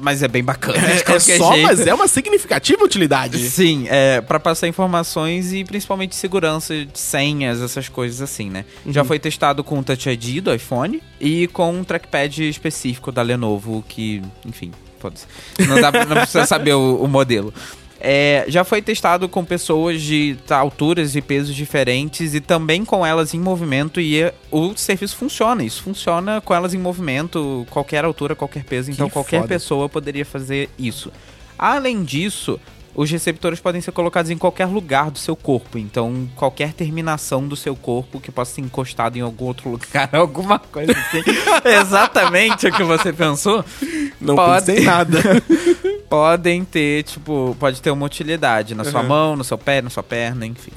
mas é bem bacana. É, é só, jeito. mas é uma significativa utilidade. Sim, é para passar informações e principalmente segurança de senhas, essas coisas assim, né? Já foi testado com o Touch ID do iPhone e com um trackpad específico da Lenovo que, enfim, foda-se. Não, dá, não precisa saber o, o modelo. É, já foi testado com pessoas de alturas e pesos diferentes e também com elas em movimento e é- o serviço funciona. Isso funciona com elas em movimento, qualquer altura, qualquer peso. Então Que qualquer foda. pessoa poderia fazer isso. Além disso, os receptores podem ser colocados em qualquer lugar do seu corpo. Então, qualquer terminação do seu corpo que possa ser encostado em algum outro lugar, alguma coisa assim. Exatamente o que você pensou. Não Pode. pensei nada. Podem ter, tipo, pode ter uma utilidade na sua Uhum. mão, no seu pé, na sua perna, enfim.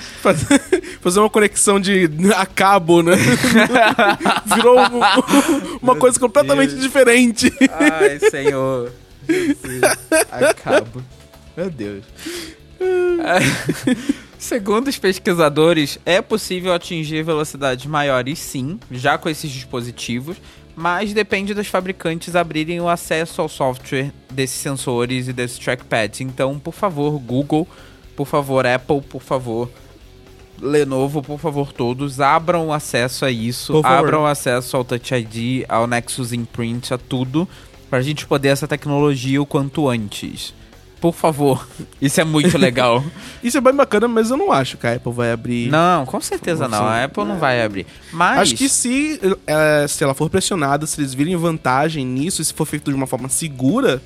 Fazer, fazer uma conexão de a cabo, né? Virou um- uma coisa completamente Deus. diferente. Ai, senhor. Jesus. Acabo. Meu Deus. Segundo os pesquisadores, é possível atingir velocidades maiores sim, já com esses dispositivos, mas depende dos fabricantes abrirem o acesso ao software desses sensores e desses trackpads. Então, por favor, Google, por favor, Apple, por favor, Lenovo, por favor, todos abram o acesso a isso, abram acesso ao Touch ID, ao Nexus Imprint, a tudo, pra gente poder essa tecnologia o quanto antes. Por favor, isso é muito legal. Isso é bem bacana, mas eu não acho que a Apple vai abrir. não, com certeza não, a. Apple não vai abrir. Mas Acho que se, eh, se ela for pressionada, se eles virem vantagem nisso, e se for feito de uma forma segura,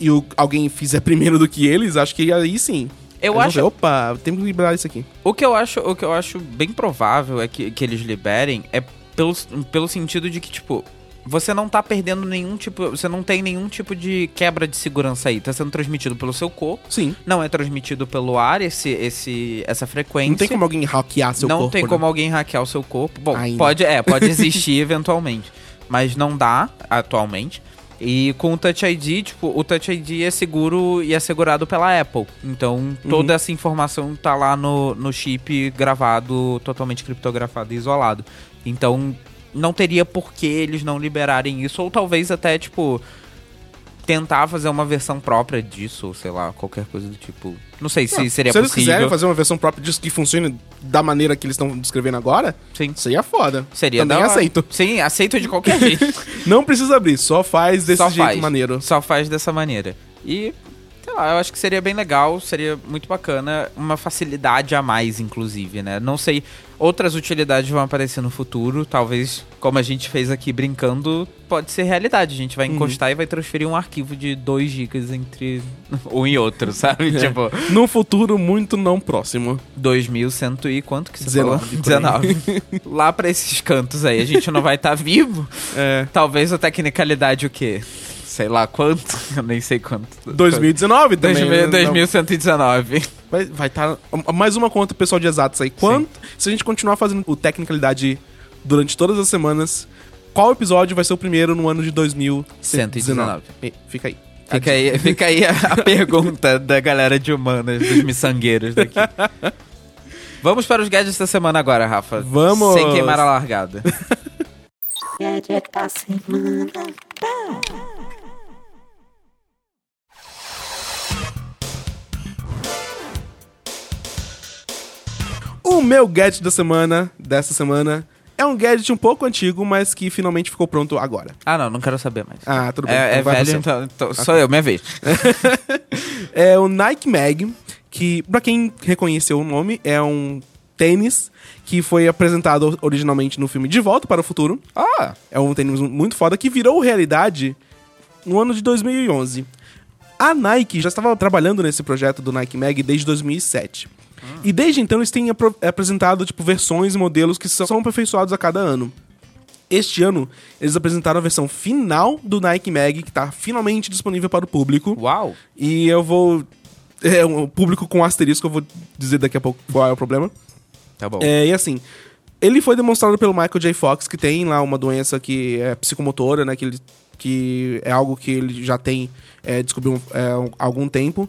e o- alguém fizer primeiro do que eles, acho que aí sim. Eu Eles acho ver, Opa, temos que liberar isso aqui. O que eu acho, o que eu acho bem provável é que, que eles liberem é pelo, pelo sentido de que, tipo, você não tá perdendo nenhum tipo. Você não tem nenhum tipo de quebra de segurança aí. Tá sendo transmitido pelo seu corpo. Sim. Não é transmitido pelo ar esse, esse, essa frequência. Não tem como alguém hackear seu não corpo. tem né? como alguém hackear o seu corpo. Bom, Ainda. pode, é, pode existir eventualmente. Mas não dá atualmente. E com o Touch ID, tipo, o Touch ID é seguro e assegurado pela Apple. Então, Uhum. toda essa informação tá lá no, no chip gravado, totalmente criptografado e isolado. Então, não teria por que eles não liberarem isso. Ou talvez até, tipo, tentar fazer uma versão própria disso, ou sei lá, qualquer coisa do tipo. Não sei se seria se eles possível. quiserem fazer uma versão própria disso que funcione da maneira que eles estão descrevendo agora, Sim. seria foda. Seria Também aceito. Sim, aceito de qualquer jeito. Não precisa abrir, só faz desse Só jeito faz. maneiro. Só faz dessa maneira. E, sei lá, eu acho que seria bem legal, seria muito bacana, uma facilidade a mais, inclusive, né? Não sei, outras utilidades vão aparecer no futuro, talvez, como a gente fez aqui brincando, pode ser realidade. A gente vai encostar e vai transferir um arquivo de 2 GB entre um e outro, sabe? Tipo, Num futuro muito não próximo. 2100 e quanto que você 19, falou? por aí. 19. Lá pra esses cantos aí, a gente não vai estar vivo. É. Talvez a tecnicalidade o quê? Sei lá quanto, eu nem sei quanto. 2019 também. 2000, né? 2119. Vai estar vai tá mais uma conta pessoal de exatos aí. Quanto, se a gente continuar fazendo o Tecnicalidade durante todas as semanas, qual episódio vai ser o primeiro no ano de 2119? 119. E- Fica aí. Fica aí, fica aí a, a pergunta da galera de humanas, dos miçangueiros daqui. Vamos para os gadgets da semana agora, Rafa. Vamos. Sem queimar a largada. Gadget da semana. O meu gadget da semana, dessa semana, é um gadget um pouco antigo, mas que finalmente ficou pronto agora. Ah, não, não quero saber mais. Ah, tudo bem. é então é velho, então, então sou eu, minha vez. É o Nike Mag, que, pra quem reconheceu o nome, é um tênis que foi apresentado originalmente no filme De Volta para o Futuro. Ah, É um tênis muito foda que virou realidade no ano de 2011. A Nike já estava trabalhando nesse projeto do Nike Mag desde 2007. E desde então eles têm apresentado tipo versões e modelos que são aperfeiçoados a cada ano. Este ano, eles apresentaram a versão final do Nike Mag, que está finalmente disponível para o público. uau. E eu vou. É um público com asterisco, eu vou dizer daqui a pouco qual é o problema. Tá bom. É, e assim, ele foi demonstrado pelo Michael J. Fox, que tem lá uma doença que é psicomotora, né? Que, ele, que é algo que ele já tem é, descobriu é, há algum tempo.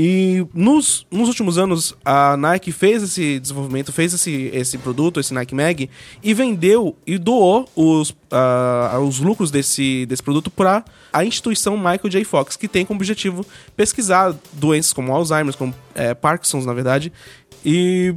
E nos, nos últimos anos, a Nike fez esse desenvolvimento, fez esse, esse produto, esse Nike Mag, e vendeu e doou os, ah, os lucros desse, desse produto para a instituição Michael J. Fox, que tem como objetivo pesquisar doenças como Alzheimer, como é, Parkinson's, na verdade. E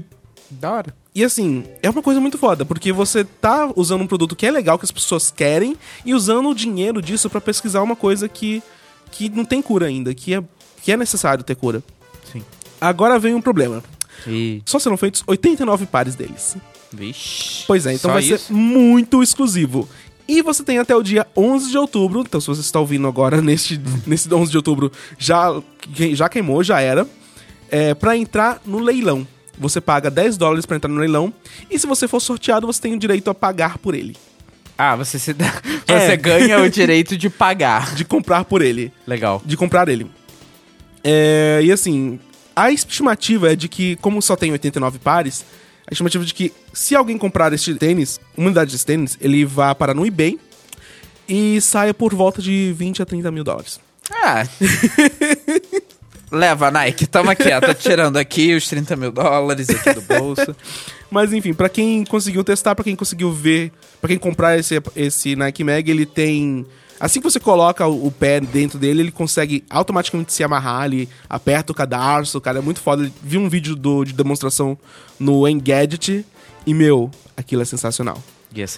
Da hora. e assim, é uma coisa muito foda, porque você tá usando um produto que é legal, que as pessoas querem, e usando o dinheiro disso pra pesquisar uma coisa que, que não tem cura ainda, que é, que é necessário ter cura. Sim. Agora vem um problema. E... Só serão feitos 89 pares deles. Vixe. Pois é, então vai isso? ser muito exclusivo. E você tem até o dia 11 de outubro, então se você está ouvindo agora neste, nesse 11 de outubro, já, já queimou, já era, é, para entrar no leilão. Você paga 10 dólares pra entrar no leilão, e se você for sorteado, você tem o direito a pagar por ele. Ah, você se dá... É. Você ganha o direito de pagar. De comprar por ele. Legal. De comprar ele. É, e assim, a estimativa é de que, como só tem 89 pares, a estimativa é de que se alguém comprar este tênis, uma unidade desse tênis, ele vá para no eBay e saia por volta de 20 a 30 mil dólares. Ah. Leva, Nike, toma quieto. Tô tirando aqui os 30 mil dólares aqui do bolso. Mas enfim, pra quem conseguiu testar, pra quem conseguiu ver, pra quem comprar esse, esse Nike Mag, ele tem. Assim que você coloca o, pé dentro dele, ele consegue automaticamente se amarrar, ele aperta o cadarço, cara, é muito foda. Vi um vídeo do, de demonstração no Engadget e, meu, aquilo é sensacional.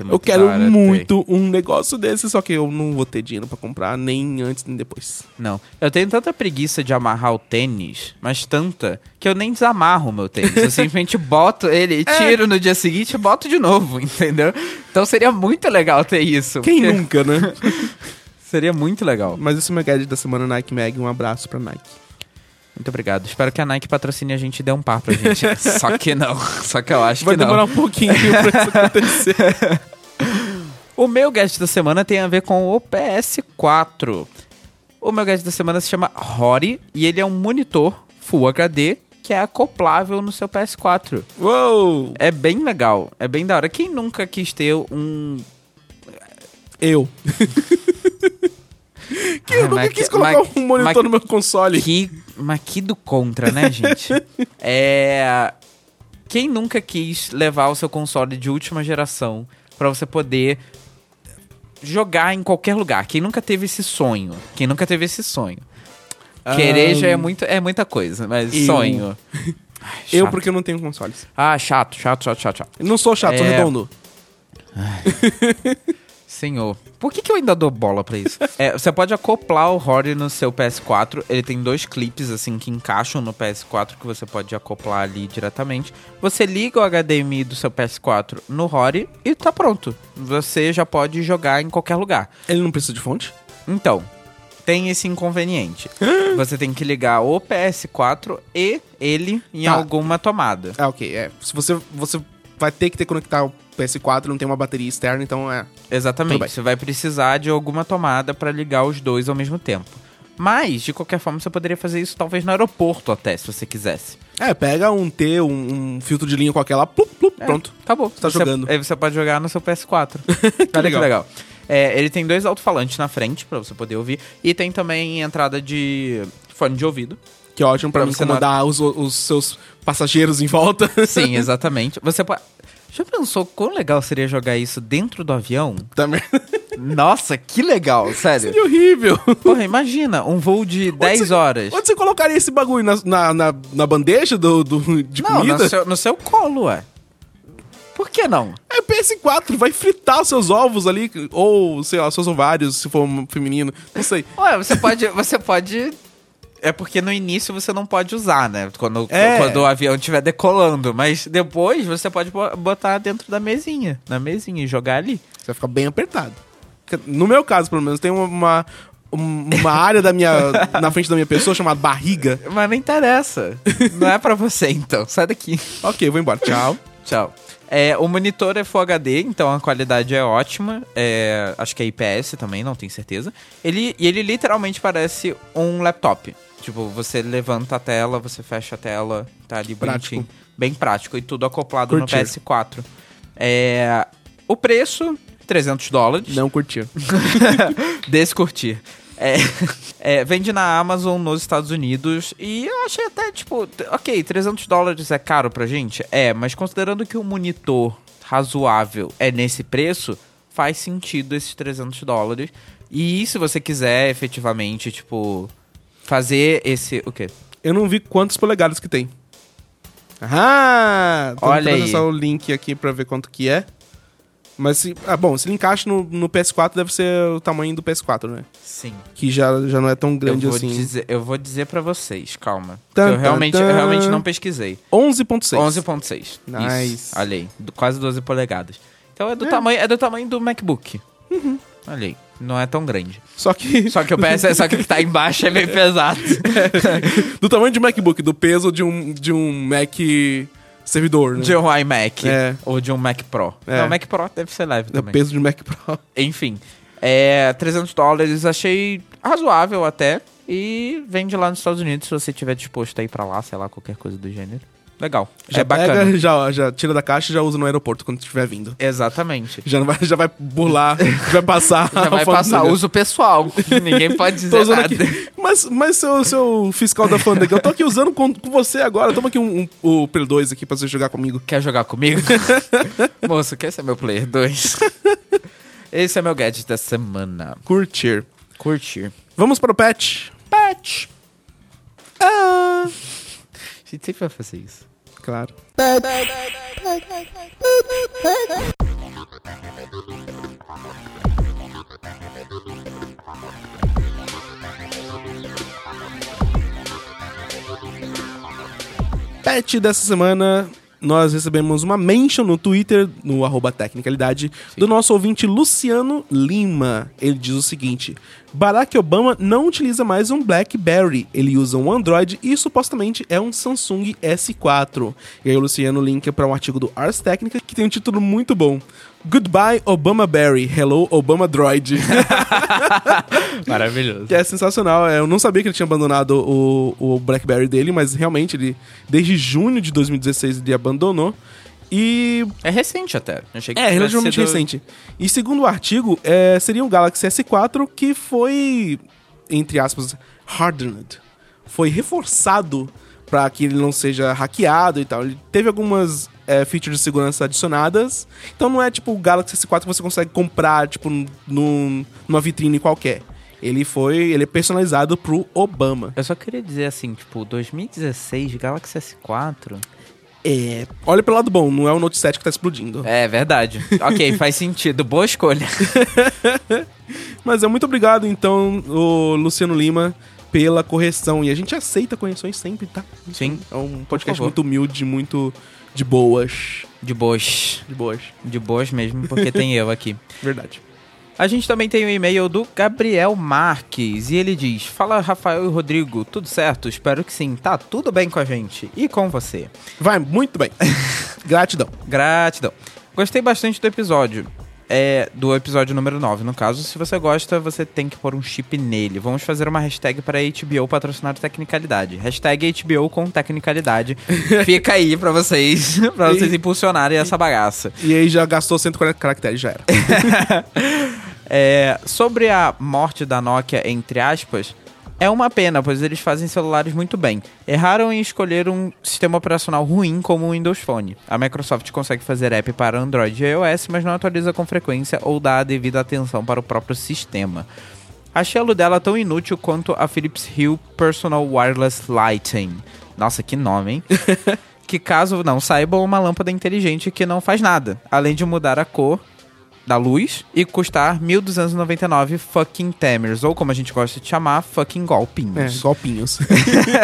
Muito eu quero hora ter. muito um negócio desse, só que eu não vou ter dinheiro pra comprar, nem antes nem depois. Não. Eu tenho tanta preguiça de amarrar o tênis, mas tanta, que eu nem desamarro o meu tênis. Eu simplesmente boto ele, É. tiro no dia seguinte e boto de novo, entendeu? Então seria muito legal ter isso. Quem porque nunca, né? Seria muito legal. Mas esse é o meu gadget da semana Nike Mag, um abraço pra Nike. Muito obrigado. Espero que a Nike patrocine a gente e dê um par pra gente. Só que não. Só que eu acho Vai que não. demorar um pouquinho pra isso acontecer. O meu gadget da semana tem a ver com o PS4. O meu gadget da semana se chama Hori e ele é um monitor Full HD que é acoplável no seu PS4. Uou! É bem legal, é bem da hora. Quem nunca quis ter um. Eu. que eu Ah, nunca mas quis que- colocar mas- um monitor mas no meu console. Que, mas que do contra, né, gente? é. Quem nunca quis levar o seu console de última geração pra você poder jogar em qualquer lugar? Quem nunca teve esse sonho? Quem nunca teve esse sonho? Querer já é, muito, é muita coisa, mas eu- sonho. Ai, Eu, chato. porque eu não tenho consoles. Ah, chato, chato, chato, chato, chato. Eu não sou chato, sou É. redondo. Senhor. Por que, que eu ainda dou bola pra isso? É, você pode acoplar o Rory no seu PS4. Ele tem dois clipes, assim, que encaixam no PS4 que você pode acoplar ali diretamente. Você liga o HDMI do seu PS4 no Rory e tá pronto. Você já pode jogar em qualquer lugar. Ele não precisa de fonte? Então, tem esse inconveniente. você tem que ligar o PS4 e ele em Tá. alguma tomada. Ah, ok. É. Se você, você vai ter que ter que conectar o PS4, não tem uma bateria externa, então é. Exatamente. Você vai precisar de alguma tomada pra ligar os dois ao mesmo tempo. Mas, de qualquer forma, você poderia fazer isso talvez no aeroporto até, se você quisesse. É, pega um T, um, um filtro de linha qualquer lá, plup, plup, É, pronto. Acabou. Você tá Você- jogando. Aí você pode jogar no seu PS4. Olha legal. que legal. É, ele tem dois alto-falantes na frente pra você poder ouvir. E tem também entrada de fone de ouvido. Que é ótimo pra Pra não incomodar os, os seus passageiros em volta. Sim, exatamente. Você pode. Já pensou quão legal seria jogar isso dentro do avião? Também. Nossa, que legal, sério. Seria horrível. Porra, imagina, um voo de 10 você- horas. Onde você colocaria esse bagulho? Na, na, na, na bandeja do, do- de Não, comida? no seu, no seu colo, ué. Por que não? É PS4, vai fritar os seus ovos ali, ou, sei lá, seus ovários, se for feminino, não sei. Ué, você pode. Você pode. É porque no início você não pode usar, né? Quando, É. quando o avião estiver decolando. Mas depois você pode bo- botar dentro da mesinha. Na mesinha e jogar ali. Você vai ficar bem apertado. No meu caso, pelo menos, tem uma, uma, área da minha, na frente da minha pessoa chamada barriga. Mas não interessa. não é pra você, então. Sai daqui. Ok, vou embora. Tchau. Tchau. É, o monitor é Full HD, então a qualidade é ótima. É, acho que é IPS também, não tenho certeza. Ele, e ele literalmente parece um laptop. Tipo, você levanta a tela, você fecha a tela, tá ali Prático. bonitinho. Bem prático e tudo acoplado Curtir. no PS4. É, o preço, 300 dólares. Não curtir. Descurtir. É, é, vende na Amazon nos Estados Unidos e eu achei até, tipo, ok, 300 dólares é caro pra gente? É, mas considerando que um monitor razoável é nesse preço, faz sentido esses 300 dólares. E se você quiser efetivamente, tipo, fazer esse. O quê? Eu não vi quantas polegadas que tem. Ah! Olha aí. o link aqui pra ver quanto que é. Mas se. Ah, bom, se ele encaixa no, no PS4, deve ser o tamanho do PS4, né? Sim. Que já, já não é tão Eu grande vou, assim. dizer, eu vou dizer pra vocês, calma. Tan, eu tan, realmente, eu tan. realmente não pesquisei. 11.6. 11.6. Nice. Isso. Olha aí. do- Quase 12 polegadas. Então é do, É. Tamanho, é do tamanho do MacBook. Olha aí. Não é tão grande. Só que. Só que o PS, só que que tá embaixo é meio pesado. do tamanho de MacBook, do peso de um, de um Mac servidor, né? De um iMac. É. Ou de um Mac Pro. É. Não, o Mac Pro deve ser leve também. peso de Mac Pro. Enfim. É, 300 dólares, achei razoável até. E vende lá nos Estados Unidos se você tiver disposto a ir pra lá, sei lá, qualquer coisa do gênero. Legal. Já é bacana. pega, já, já tira da caixa e já usa no aeroporto quando estiver vindo. Exatamente. Já, não vai, já vai burlar, vai passar. Já vai passar uso pessoal. Ninguém pode dizer Tô usando nada. aqui. Mas, mas seu, seu fiscal da alfândega, eu tô aqui usando com, com você agora. Toma aqui um, um- o Play 2 aqui pra você jogar comigo. Quer jogar comigo? Moço, quer ser meu player 2? Esse é meu gadget da semana. Curtir. Curtir. Vamos para o patch. Patch. Ah. A gente sempre vai fazer isso. Claro. Patch dessa semana, nós recebemos uma mention no Twitter, no arroba Tecnicalidade, do nosso ouvinte Luciano Lima. Ele diz o seguinte: Barack Obama não utiliza mais um BlackBerry, ele usa um Android e supostamente é um Samsung S4. E aí o Luciano linka para um artigo do Ars Technica que tem um título muito bom. Goodbye Obama Berry, hello Obama Droid. Maravilhoso. Que é sensacional. é, Eu não sabia que ele tinha abandonado o, o BlackBerry dele, mas realmente ele, desde junho de 2016, ele abandonou. E É recente até. Achei que é relativamente sido- recente. E segundo o artigo, é, seria um Galaxy S4 que foi, entre aspas, hardened. Foi reforçado para que ele não seja hackeado e tal. Ele teve algumas é, features de segurança adicionadas. Então não é tipo o Galaxy S4 que você consegue comprar tipo num, numa vitrine qualquer. Ele foi, ele é personalizado pro Obama. Eu só queria dizer assim, tipo, 2016, Galaxy S4. É. Olha pelo lado bom, não é o Note 7 que tá explodindo. É verdade. ok, faz sentido. Boa escolha. Mas é muito obrigado, então, o Luciano Lima, pela correção. E a gente aceita correções sempre, tá? Sim, É um podcast muito humilde, muito de boas. de boas. De boas. De boas mesmo, porque tem eu aqui. Verdade. A gente também tem o e-mail do Gabriel Marques e ele diz: Fala Rafael e Rodrigo, tudo certo? Espero que sim. Tá tudo bem com a gente e com você. Vai, muito bem. Gratidão. Gratidão. Gostei bastante do episódio. É, do episódio número 9, no caso. Se você gosta, você tem que pôr um chip nele. Vamos fazer uma hashtag para HBO patrocinar Tecnicalidade. Hashtag HBO com Tecnicalidade. Fica aí pra vocês, pra vocês E- impulsionarem essa bagaça. E aí já gastou 140 caracteres, já era. É, sobre a morte da Nokia, entre aspas, é uma pena, pois eles fazem celulares muito bem. Erraram em escolher um sistema operacional ruim como o Windows Phone. A Microsoft consegue fazer app para Android e iOS, mas não atualiza com frequência ou dá a devida atenção para o próprio sistema. Achei a dela tão inútil quanto a Philips Hue Personal Wireless Lighting. Nossa, que nome, hein? que caso não saiba, é uma lâmpada inteligente que não faz nada, além de mudar a cor da luz e custar 1.299 fucking tamers, ou como a gente gosta de chamar, fucking É, golpinhos. golpinhos.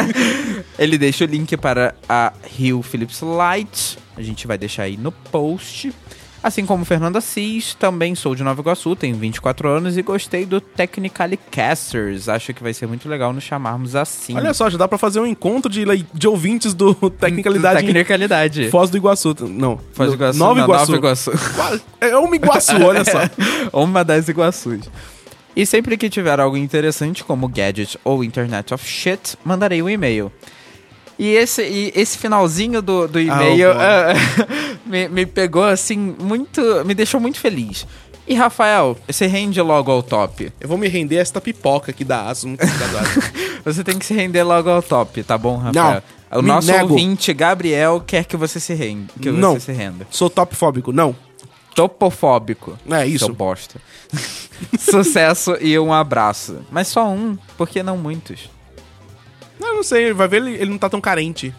Ele deixa o link para a Rio Philips Light, a gente vai deixar aí no post. Assim como Fernando Assis, também sou de Nova Iguaçu, tenho 24 anos e gostei do Technically Casters. Acho que vai ser muito legal nos chamarmos assim. Olha só, já dá pra fazer um encontro de, de ouvintes do Tecnicalidade em Tecnicalidade. Foz do Iguaçu. Não. Foz do Iguaçu, Nova Iguaçu. Nova Iguaçu. É uma Iguaçu, olha só. Uma das Iguaçus. E sempre que tiver algo interessante, como gadget ou Internet of Shit, mandarei um e-mail. E esse, e esse finalzinho do, do e-mail Oh, boy. ah, me, me pegou assim, muito. Me deixou muito feliz. E Rafael, você rende logo ao top. Eu vou me render a esta pipoca aqui da Asus. Você tem que se render logo ao top, tá bom, Rafael? o me nosso nego. ouvinte, Gabriel, quer que você se renda. Que Não. você se renda. Sou topfóbico. Não. Topofóbico. É isso. Seu bosta. Sucesso e um abraço. Mas só um, porque não muitos. Eu não sei, vai ver, ele, ele não tá tão carente.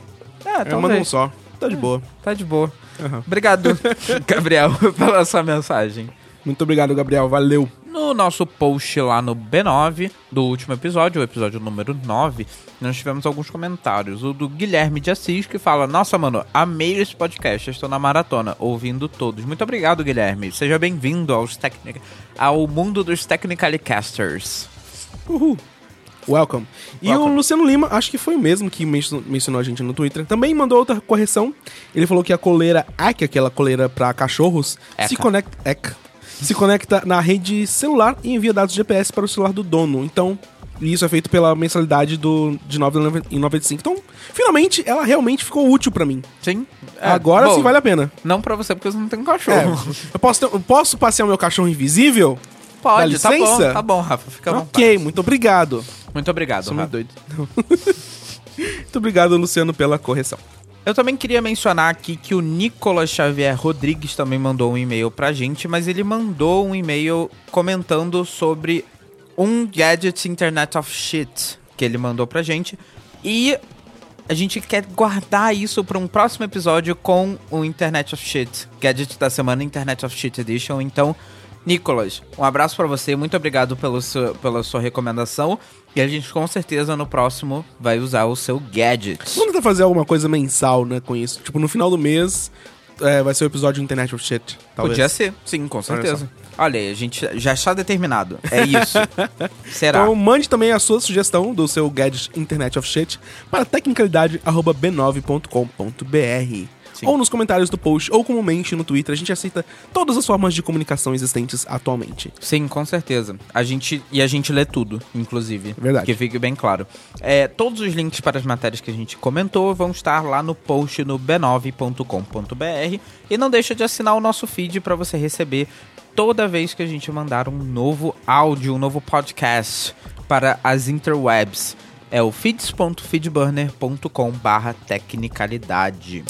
É, manda um só. Tá de boa. Tá de boa. Aham. Obrigado, Gabriel, pela sua mensagem. Muito obrigado, Gabriel. Valeu. No nosso post lá no B9 do último episódio, o episódio número 9, nós tivemos alguns comentários. O do Guilherme de Assis, que fala: Nossa, mano, amei esse podcast, estou na maratona, ouvindo todos. Muito obrigado, Guilherme. Seja bem-vindo aos ao mundo dos Technically Casters. Uhul. Welcome. E Welcome. o Luciano Lima, acho que foi o mesmo que mencionou, a gente no Twitter, também mandou outra correção. Ele falou que a coleira ACK, aquela coleira pra cachorros, se Eca. conecta, ECA, se conecta na rede celular e envia dados GPS para o celular do dono. Então, e isso é feito pela mensalidade do, de R$ 9,95. Então, finalmente, ela realmente ficou útil pra mim. Sim. É, Agora bom, sim vale a pena. Não pra você, porque você não tem um É, cachorro. eu, posso ter- eu posso passear o meu cachorro invisível? Pode, tá bom, tá bom, Rafa, fica à ok, vontade. muito obrigado. Muito obrigado, Sou Rafa. muito doido. muito obrigado, Luciano, pela correção. Eu também queria mencionar aqui que o Nicolas Xavier Rodrigues também mandou um e-mail pra gente, mas ele mandou um e-mail comentando sobre um gadget Internet of Shit que ele mandou pra gente. E a gente quer guardar isso para um próximo episódio com o Internet of Shit, gadget da semana Internet of Shit Edition. Então, Nicolas, um abraço pra você, muito obrigado pelo seu, pela sua recomendação. E a gente com certeza no próximo vai usar o seu gadget. Vamos tentar fazer alguma coisa mensal, né, com isso. Tipo, no final do mês é, vai ser o episódio Internet of Shit. Talvez. Podia ser, sim, com certeza. Olha aí, a gente já está determinado. É isso. Será? Então mande também a sua sugestão do seu gadget Internet of Shit para tecnicalidade.b9.com.br Sim. ou nos comentários do post ou comumente no Twitter. A gente aceita todas as formas de comunicação existentes atualmente. Sim, com certeza. A gente e a gente lê tudo, inclusive. Verdade. Que fique bem claro. É, todos os links para as matérias que a gente comentou vão estar lá no post no b9.com.br e não deixa de assinar o nosso feed para você receber toda vez que a gente mandar um novo áudio, um novo podcast para as interwebs. É o feeds.feedburner.com/tecnicalidade.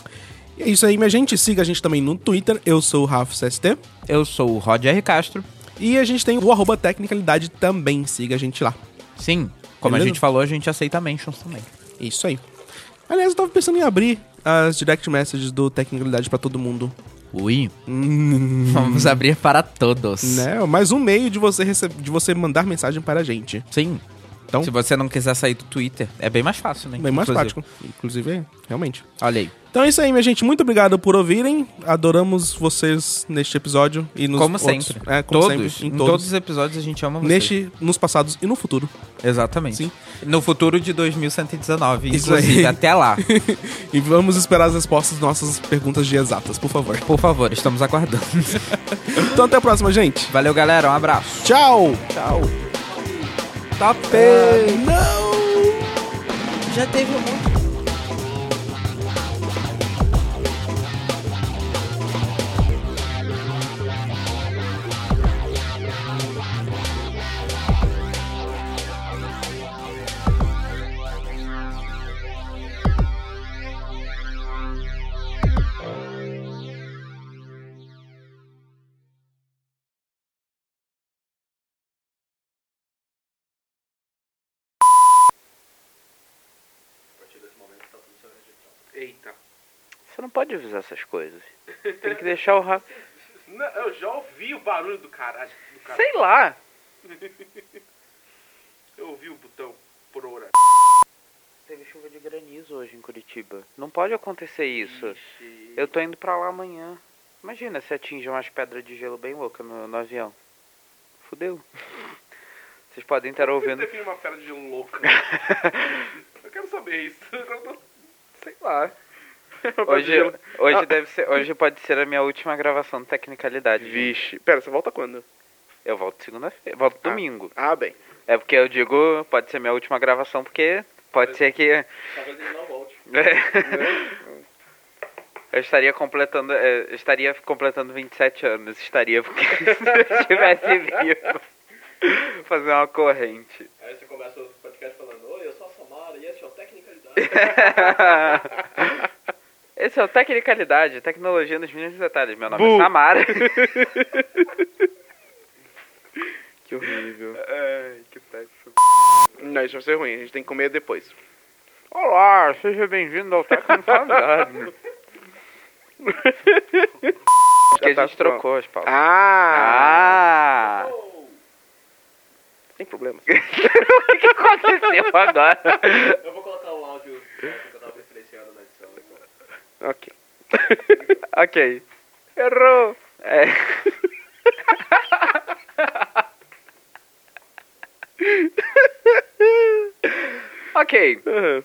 E é isso aí, minha gente. Siga a gente também no Twitter. Eu sou o Rafa CST. Eu sou o Rod R. Castro. E a gente tem o arroba Tecnicalidade também. Siga a gente lá. Sim, como a Beleza? gente falou, a gente aceita mentions também. Isso aí. Aliás, eu tava pensando em abrir as direct messages do Tecnicalidade pra todo mundo. Ui, Hum, vamos abrir para todos. né? Mais um meio de você, de você mandar mensagem para a gente. Sim. Então- Se você não quiser sair do Twitter, é bem mais fácil, né? Bem mais Inclusive. prático. Inclusive, realmente. Olha aí. Então é isso aí, minha gente. Muito obrigado por ouvirem. Adoramos vocês neste episódio. E nos Como outros- sempre. É, como todos. sempre. Em todos. os episódios a gente ama vocês. Neste, nos passados e no futuro. Exatamente. Sim. No futuro de 2119, Isso inclusive. aí. Até lá. E vamos esperar as respostas das nossas perguntas de exatas, por favor. Por favor, estamos aguardando. Então até a próxima, gente. Valeu, galera. Um abraço. Tchau! Tchau. Top! Não! Já teve um monte. Pode avisar essas coisas. Tem que deixar o rap. eu já ouvi o barulho do caralho. Do caralho. Sei lá. Eu ouvi o botão por hora. Teve chuva de granizo hoje em Curitiba. Não pode acontecer isso. Eu tô indo pra lá amanhã. Imagina se atinge umas pedras de gelo bem louca no, no avião. Fudeu. Vocês podem estar ouvindo. define uma pedra de louca? eu quero saber isso. Sei lá. Hoje, hoje deve ser. Hoje pode ser a minha última gravação de tecnicalidade. Vixe. Pera, você volta quando? Eu volto segunda-feira. Volto domingo. Ah, bem. É porque eu digo, pode ser minha última gravação, porque pode ser que. Talvez ele não volte. Eu estaria completando. eh, eu estaria completando 27 anos. Estaria porque se eu estivesse vivo. Fazer uma corrente. Aí você começa o podcast falando, oi, eu sou a Samara e esse é o Tecnicalidade. Esse é o Tecnicalidade, tecnologia nos mínimos detalhes. Meu nome Bu. é Samara. que horrível. Ai, que péssimo. Não, isso vai ser ruim, a gente tem que comer depois. Olá, seja bem-vindo ao Tecnicalidade. Porque a tá gente trocou as palavras. Ah! Ah! Sem problema. O que aconteceu agora? Eu vou colocar o áudio que eu tava referenciando na edição. Ok. ok. Errou. É. ok. Uhum.